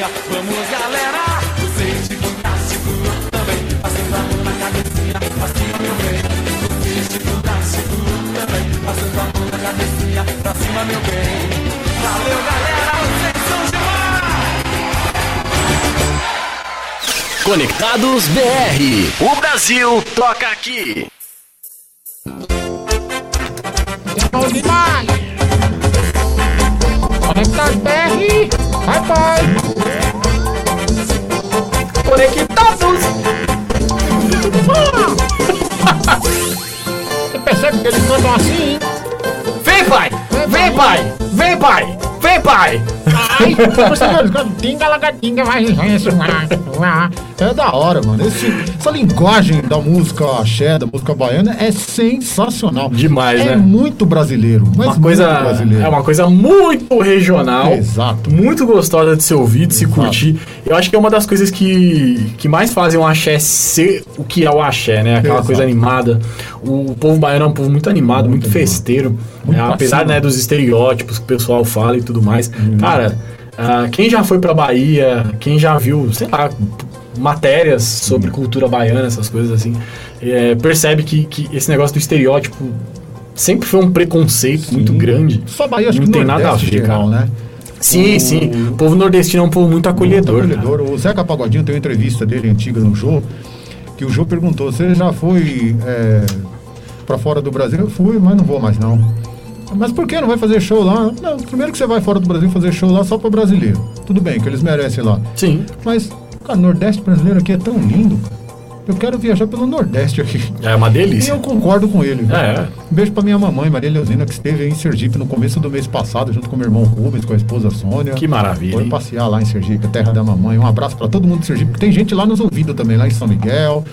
Cabecinha. Vamos, galera. Você segura, segura também. Passando a mão na cabecinha pra cima, meu bem. Você segura, segura também. Passando a mão na cabecinha pra cima, meu bem. Valeu, galera. Vocês são demais. Conectados BR. O Brasil toca aqui. Pai! Ai, você eles cantam tinga, lagatinga, vai, É da hora, mano. Esse- essa linguagem da música axé, da música baiana, é sensacional. Demais, é né? muito brasileiro. Mas Uma coisa, brasileiro. é uma coisa muito regional. Exato. Muito gostosa de ser ouvido, de se Exato. curtir. Eu acho que é uma das coisas que, que mais fazem o axé ser o que é o axé, né? Aquela Exato. coisa animada. O povo baiano é um povo muito animado, muito, animado. festeiro. Muito É, pra apesar né, dos estereótipos que o pessoal fala e tudo mais. Cara, ah, quem já foi pra Bahia, quem já viu, sei lá, matérias sobre Uhum. cultura baiana, essas coisas assim, é, percebe que, que esse negócio do estereótipo sempre foi um preconceito muito grande. Só Bahia, acho Não que tem nada a ver, geral, cara. né? Sim, O- sim. O povo nordestino é um povo muito acolhedor. Muito cara. acolhedor. O Zeca Pagodinho tem uma entrevista dele antiga no Jô, que o Jô perguntou: Você já foi é, pra fora do Brasil? Eu fui, mas não vou mais não. Mas por que não vai fazer show lá? Não, primeiro que você vai fora do Brasil fazer show lá só pra brasileiro. Tudo bem, que eles merecem lá. Sim. Mas, cara, o Nordeste brasileiro aqui é tão lindo, cara. Eu quero viajar pelo Nordeste aqui. É uma E delícia. eu concordo com ele. viu? É. Um beijo pra minha mamãe, Maria Leozina, que esteve aí em Sergipe no começo do mês passado, junto com meu irmão Rubens, com a esposa Sônia. Que maravilha, Foi passear lá em Sergipe, terra da mamãe. Um abraço pra todo mundo de Sergipe, que tem gente lá nos ouvindo também, lá em São Miguel.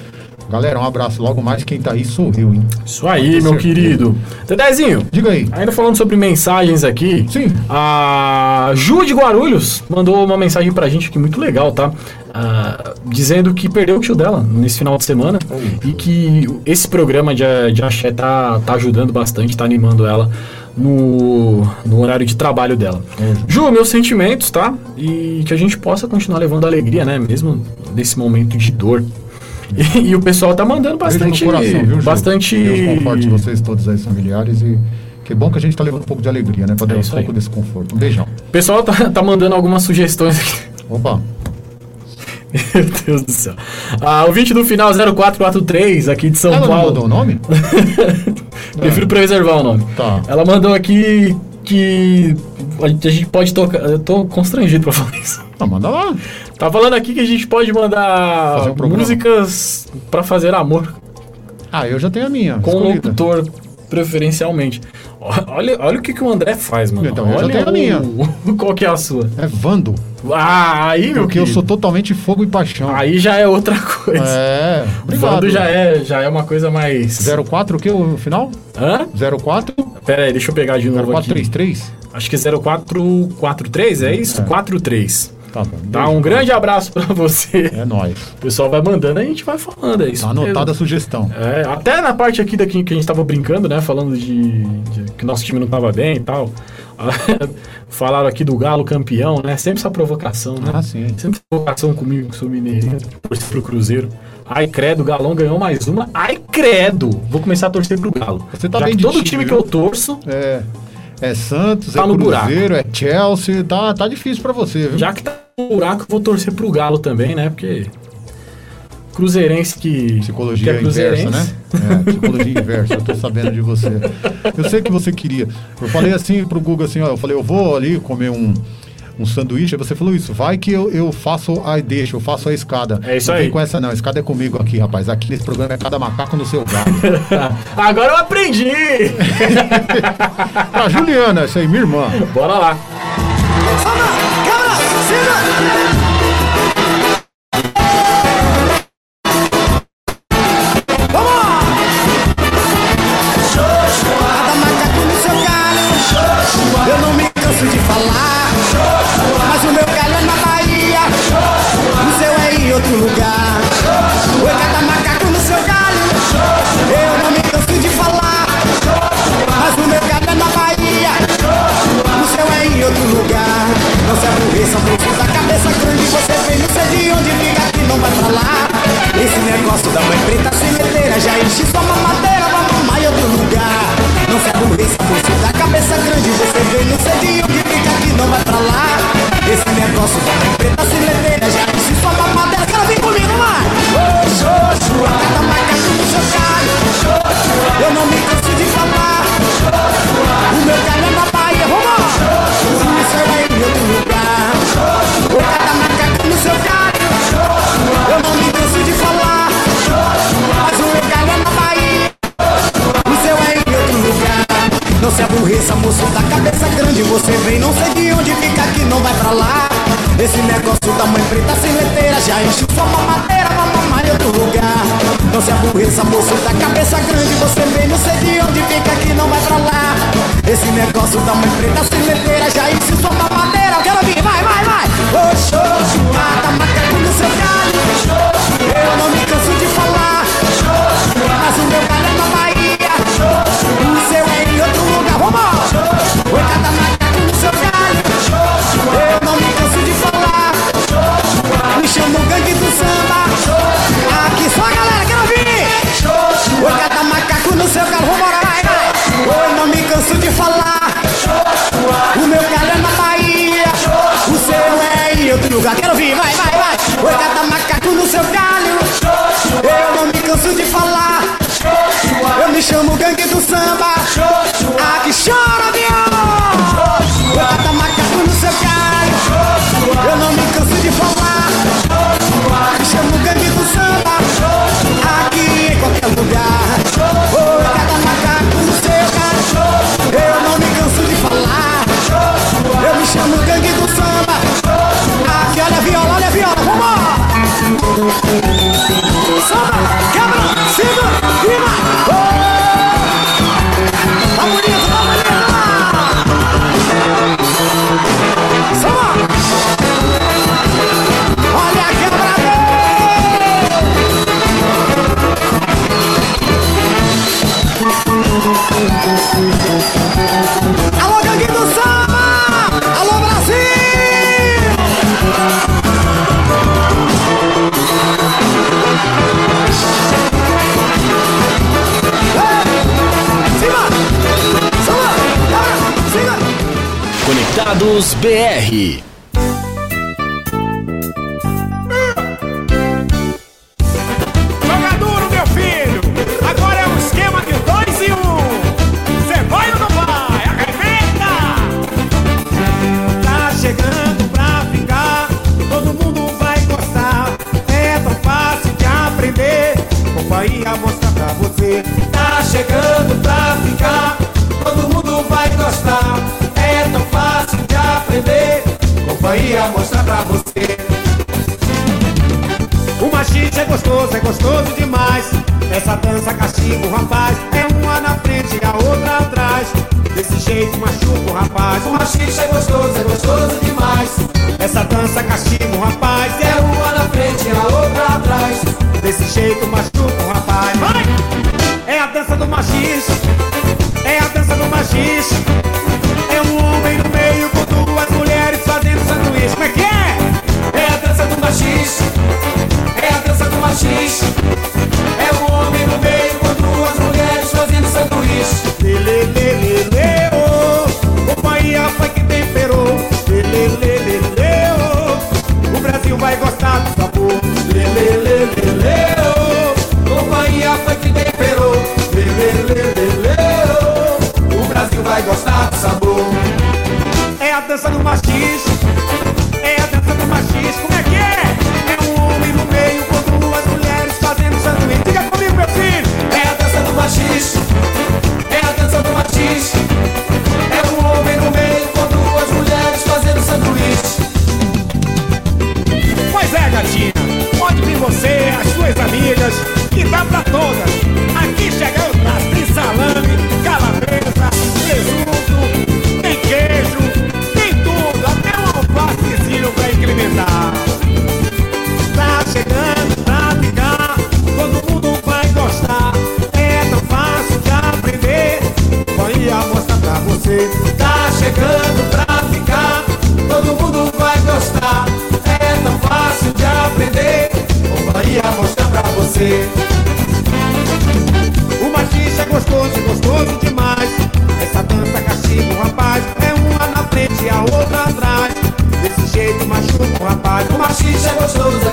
Galera, um abraço. Logo mais, quem tá aí sou eu, hein? Isso aí, meu certeza. querido. Dedezinho, Diga aí. ainda falando sobre mensagens aqui. Sim. A Ju de Guarulhos mandou uma mensagem pra gente aqui muito legal, tá? Ah, dizendo que perdeu o tio dela nesse final de semana e que esse programa de, de axé tá, tá ajudando bastante, tá animando ela no, no horário de trabalho dela. Ju, meus sentimentos, tá? E que a gente possa continuar levando alegria, né? Mesmo nesse momento de dor. E, e o pessoal tá mandando bastante. coração, viu, bastante. Deus conforte vocês todos aí, familiares. E que bom que a gente tá levando um pouco de alegria, né? Pra dar um isso pouco aí. desse conforto. Um beijão. O pessoal tá, tá mandando algumas sugestões aqui. Opa. Meu Deus do céu. A ouvinte do final 0443, aqui de São Ela Paulo. mandou o nome? Prefiro preservar o nome. Tá. Ela mandou aqui que a gente, a gente pode tocar. Eu tô constrangido pra falar isso. Ah, manda lá. Tá falando aqui que a gente pode mandar um músicas pra fazer amor Ah, eu já tenho a minha. com o locutor, preferencialmente. Olha, olha o que, que o André faz, mano. Então, eu já olha tenho a minha. o- Qual que é a sua? É Vando. Ah, aí, meu Porque eu querido. sou totalmente fogo e paixão. Aí já é outra coisa. É. Obrigado. Vando já é, já é uma coisa mais. 04 o que o final? Hã? 04? Pera aí, deixa eu pegar de novo aqui. 0433? Acho que é 0443, é isso? 43. Tá bom. Tá, beijo. um grande abraço pra você. É nóis. O pessoal vai mandando, a gente vai falando, é isso. Tá anotada a sugestão. É, até na parte aqui daqui que a gente tava brincando, né? Falando de, de que nosso time não tava bem e tal. Falaram aqui do Galo campeão, né? Sempre essa provocação, né? Ah, sim. Sempre provocação comigo, que sou mineirinho, torcer pro Cruzeiro. Ai, credo, o Galão ganhou mais uma. Ai, credo! Vou começar a torcer pro Galo. Você tá Já bem de todo time, time que eu torço, É. É Santos, Tá é no buraco. Cruzeiro, é Chelsea. Tá, tá difícil pra você, viu? já que tá no buraco, vou torcer pro Galo também, né? Porque. Cruzeirense que. Psicologia que é inversa, cruzeirense. né? É, psicologia inversa, eu tô sabendo de você. Eu sei que você queria. Eu falei assim pro Guga assim, ó, eu falei, eu vou ali comer um, um sanduíche, você falou isso, vai que eu, eu faço a deixa, eu faço a escada. É isso não aí. Não com essa não, a escada é comigo aqui, rapaz. Aqui nesse programa é cada macaco no seu lugar Agora eu aprendi! pra Juliana, essa aí, minha irmã. Bora lá. Fama, câmera, cena. lugar. Minutos BR. Bahia mostrar pra você. O machista é gostoso, é gostoso demais. Essa dança castiga o rapaz. É uma na frente e a outra atrás. Desse jeito machuca o rapaz. O machista é gostoso, é gostoso demais. Essa dança castiga o rapaz. É uma na frente e a outra atrás. Desse jeito machuca o rapaz. Vai! É a dança do machista. É a dança do machista. Como é que é? É a dança do machis. É a dança do machis. É o homem no meio com duas mulheres fazendo sanduíche. Lê. O foi que temperou. O Brasil vai gostar do sabor. O foi que temperou. O Brasil vai gostar do sabor. É a dança do machismo. que dá pra todas. gostoso, gostoso demais. Essa dança castiga o rapaz, é uma na frente e a outra atrás. Desse jeito machuca o rapaz, o machista é gostoso.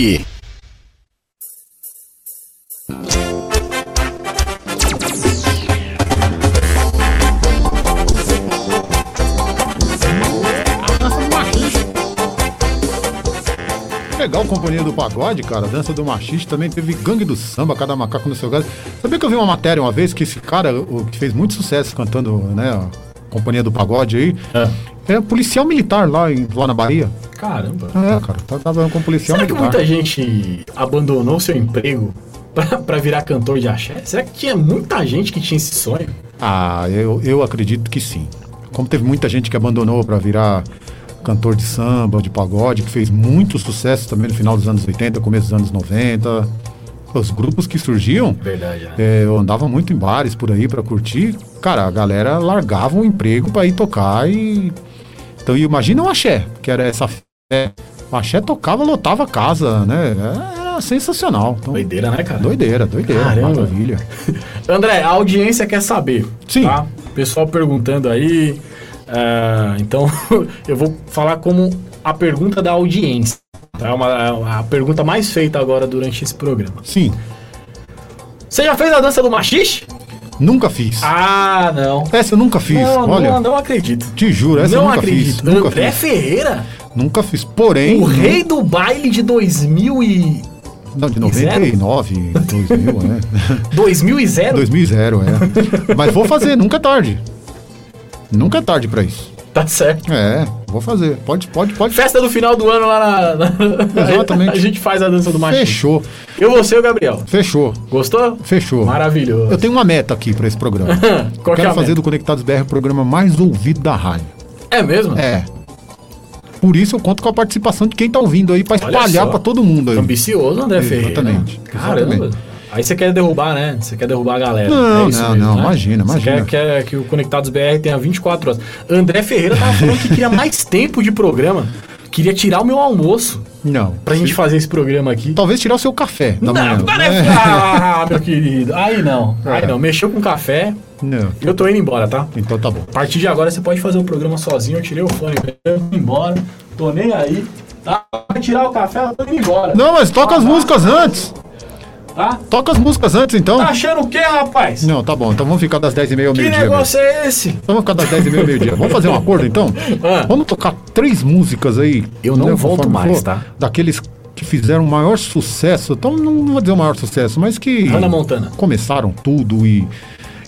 BR. Legal, companhia do pagode, cara. Dança do machista também teve gangue do samba, cada macaco no seu lugar. Sabia que eu vi uma matéria uma vez que esse cara, o que fez muito sucesso cantando, né, a companhia do pagode aí, é, policial militar lá, em- lá na Bahia. Caramba. É, cara, tá trabalhando como policial Será que militar. muita gente abandonou seu emprego pra, pra virar cantor de axé? Será que tinha muita gente que tinha esse sonho? Ah, eu, eu acredito que sim. Como teve muita gente que abandonou pra virar cantor de samba, de pagode, que fez muito sucesso também no final dos anos 80, começo dos anos 90. Os grupos que surgiam, Verdade, né? é, eu andava muito em bares por aí pra curtir. Cara, a galera largava o emprego pra ir tocar e. Então imagina o axé, que era essa fé. O axé tocava, lotava a casa, né? Era sensacional. Então, Doideira, né, cara? doideira, doideira. Caramba. Maravilha. André, a audiência quer saber. Sim. Tá? Pessoal perguntando aí. ah, então, eu vou falar como a pergunta da audiência. É uma, é a pergunta mais feita agora durante esse programa. Sim, Você já fez a dança do machixe? nunca fiz. Ah, não. Essa eu nunca fiz. Não, Olha, não, não acredito. te juro, essa eu não nunca acredito. fiz. Nunca André fiz. Ferreira, Nunca fiz. Porém. o rei do baile de 2000 e... Não, de E zero? 99, 2000, né? 2000 e zero? 2000, é. Mas vou fazer, nunca é tarde. Nunca é tarde pra isso. Tá certo. É, vou fazer. Pode, pode, pode. Festa do final do ano lá na... na- Exatamente. A gente faz a dança do machixe. Fechou, Eu, você e o Gabriel. fechou, Gostou? fechou. Maravilhoso. Eu tenho uma meta aqui pra esse programa. Qual que é Quero a fazer meta? do Conectados BR o programa mais ouvido da rádio. É mesmo? É. Por isso eu conto com a participação de quem tá ouvindo aí pra Olha espalhar pra todo mundo aí. Ambicioso, André Ferreira. Exatamente, Caramba. exatamente. Aí você quer derrubar, né? Você quer derrubar a galera. Não, É isso não, mesmo, não, né? imagina, Você imagina. quer, quer que o Conectados BR tenha 24 horas. André Ferreira tava falando que queria mais tempo de programa. Queria tirar o meu almoço Não. pra gente fazer esse programa aqui. Talvez tirar o seu café da Não, manhã. cara, É. ah, meu querido. Aí não. Aí É. não. Mexeu com café. Não. Eu tô indo embora, tá? Então tá bom. A partir de agora você pode fazer o programa sozinho. Eu tirei o fone, eu tô indo embora. Tô nem aí. Tá? Vai tirar o café, eu tô indo embora. Não, mas toca as Ah, músicas antes. Tá? Toca as músicas antes, então. Tá achando o quê, rapaz? Não, tá bom. Então vamos ficar das 10h30 ao Que meio-dia. mesmo. negócio é esse? Então vamos ficar das 10h30 ao meio-dia. Vamos fazer um acordo, então? Ah. Vamos tocar três músicas aí. Eu não né, volto mais, for, tá? Daqueles que fizeram o maior sucesso. Então não vou dizer o maior sucesso, mas que... Hannah Montana. Começaram tudo e...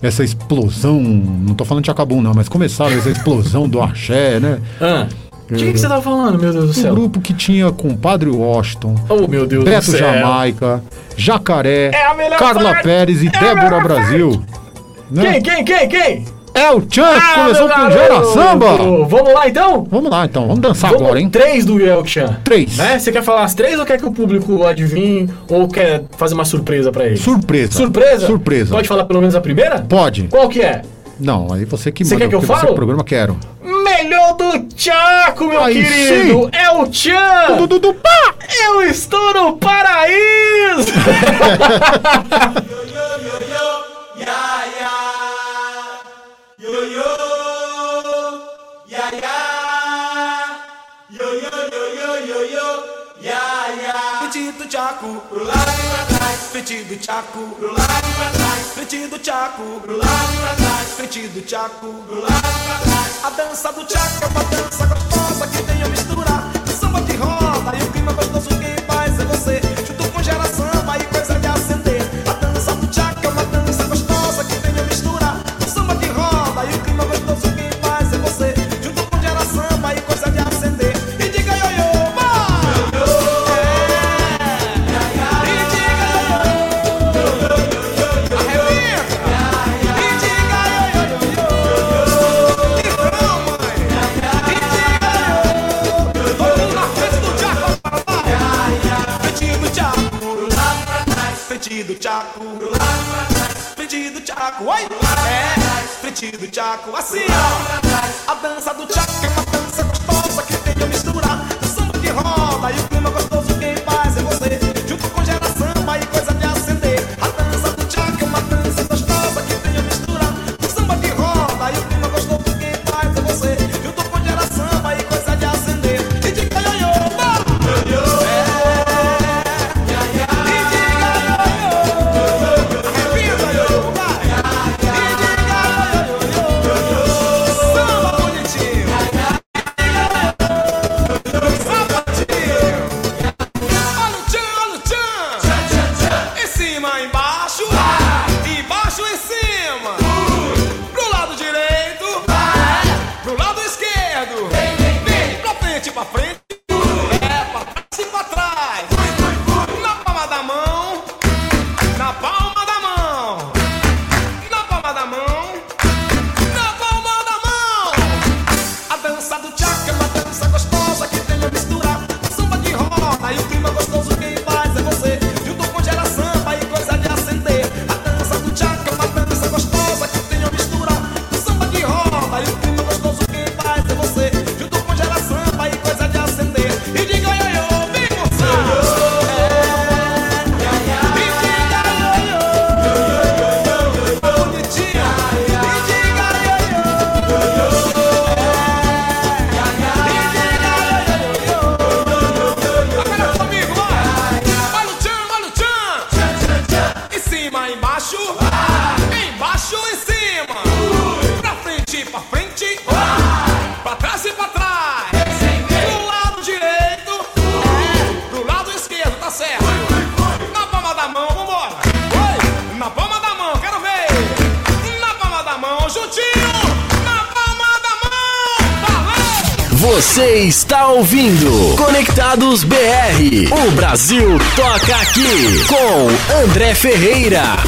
Essa explosão, não tô falando de Acabum não, mas começaram essa explosão do axé, né? Ah, de que, que você tá falando, meu Deus do Um céu? grupo que tinha com Padre Washington, Oh, meu Deus Beto do céu. Jamaica, Jacaré, É Carla parte! Pérez e É Débora Brasil. Né? Quem, quem, quem, quem? É o Chan que começou com! Gera Samba. Vamos lá, então? Vamos lá então, vamos dançar Vamos agora, hein? três do Yelchan. Três. Né? Você quer falar as três ou quer que o público adivinhe ou quer fazer uma surpresa pra ele? Surpresa. Surpresa? Surpresa. Pode falar pelo menos a primeira? Pode. Qual que é? Não, aí você que Você manda, quer que eu você é o programa quero. Melhor do Tchaco, meu Aí querido! sim. É o Tchan! Dudu du pá! Eu estou no paraíso! Tchaco pro lado e trás, pedido tchaco pro lado pra trás, pedido tchaco pro lado pra trás, pedido tchaco pro lado pra trás. A dança do tchaco é uma dança gostosa que tem a mistura samba de roda e o clima gostoso quem faz é você, frente do Tchaco. Pro lado pra trás. Frente do Tchaco. Oi. É, frente do Tchaco. Assim, ó. A dança do Tchaco é uma dança gostosa que tem que misturar do samba que roda e o Brasil Toca Aqui com André Ferreira.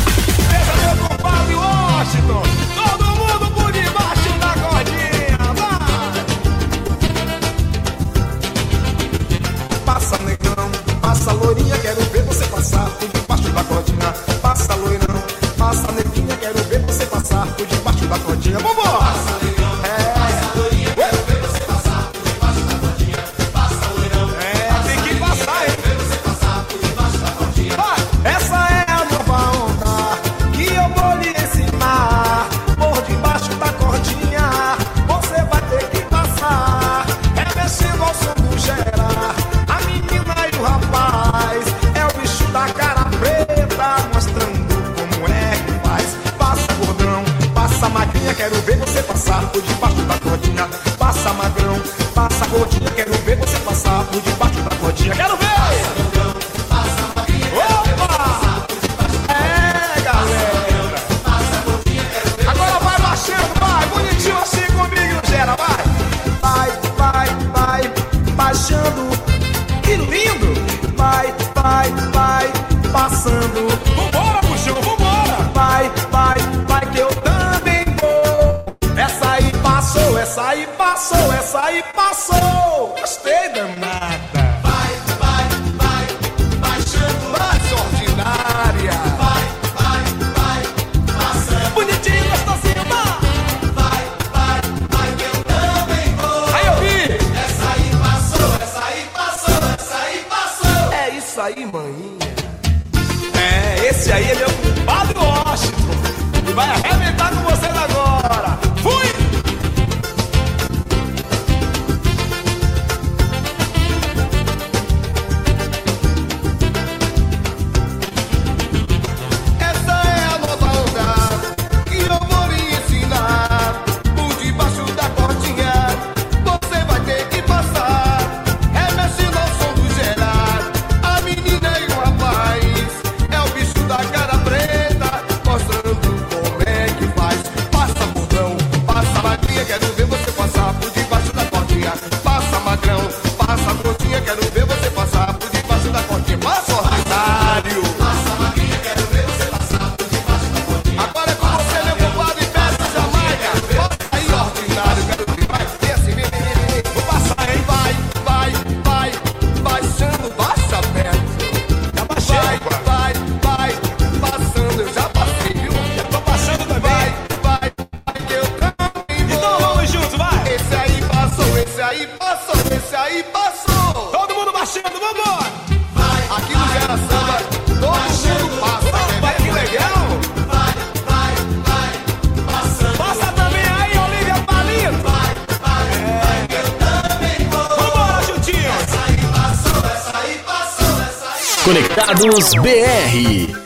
Conectados BR.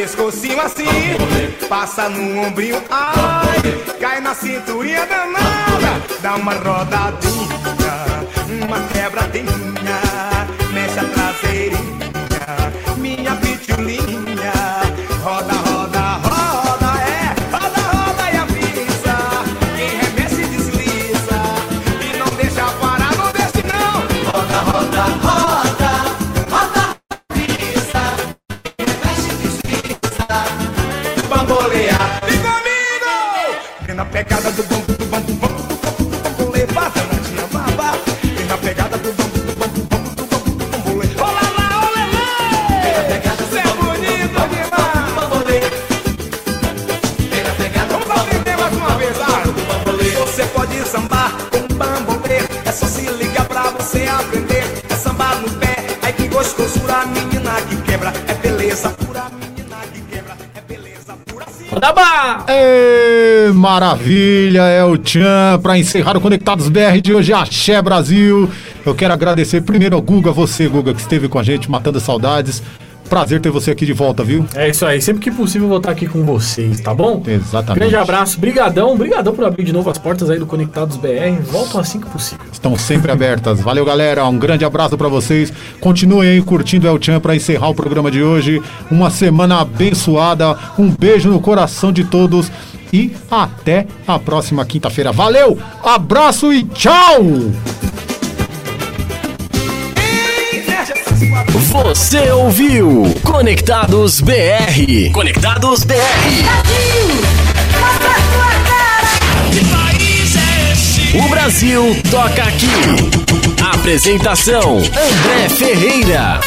Pescocinho assim. Passa no ombrinho, ai. Cai na cinturinha danada. Dá uma rodadinha, uma quebradinha. Maravilha, é o Tchan para encerrar o Conectados BR de hoje, Axé Brasil. Eu quero agradecer primeiro ao Guga, você, Guga, que esteve com a gente, matando saudades. Prazer ter você aqui de volta, viu? É isso aí, sempre que possível eu vou estar aqui com vocês, tá bom? Exatamente. Grande abraço, brigadão, brigadão por abrir de novo as portas aí do Conectados BR. Voltam assim que possível. Estão sempre abertas. Valeu, galera. Um grande abraço para vocês. Continuem aí curtindo El Chan para encerrar o programa de hoje. Uma semana abençoada. Um beijo no coração de todos. E até a próxima quinta-feira. Valeu, abraço e tchau! Você ouviu Conectados BR. Conectados BR. O Brasil toca aqui. Apresentação: André Ferreira.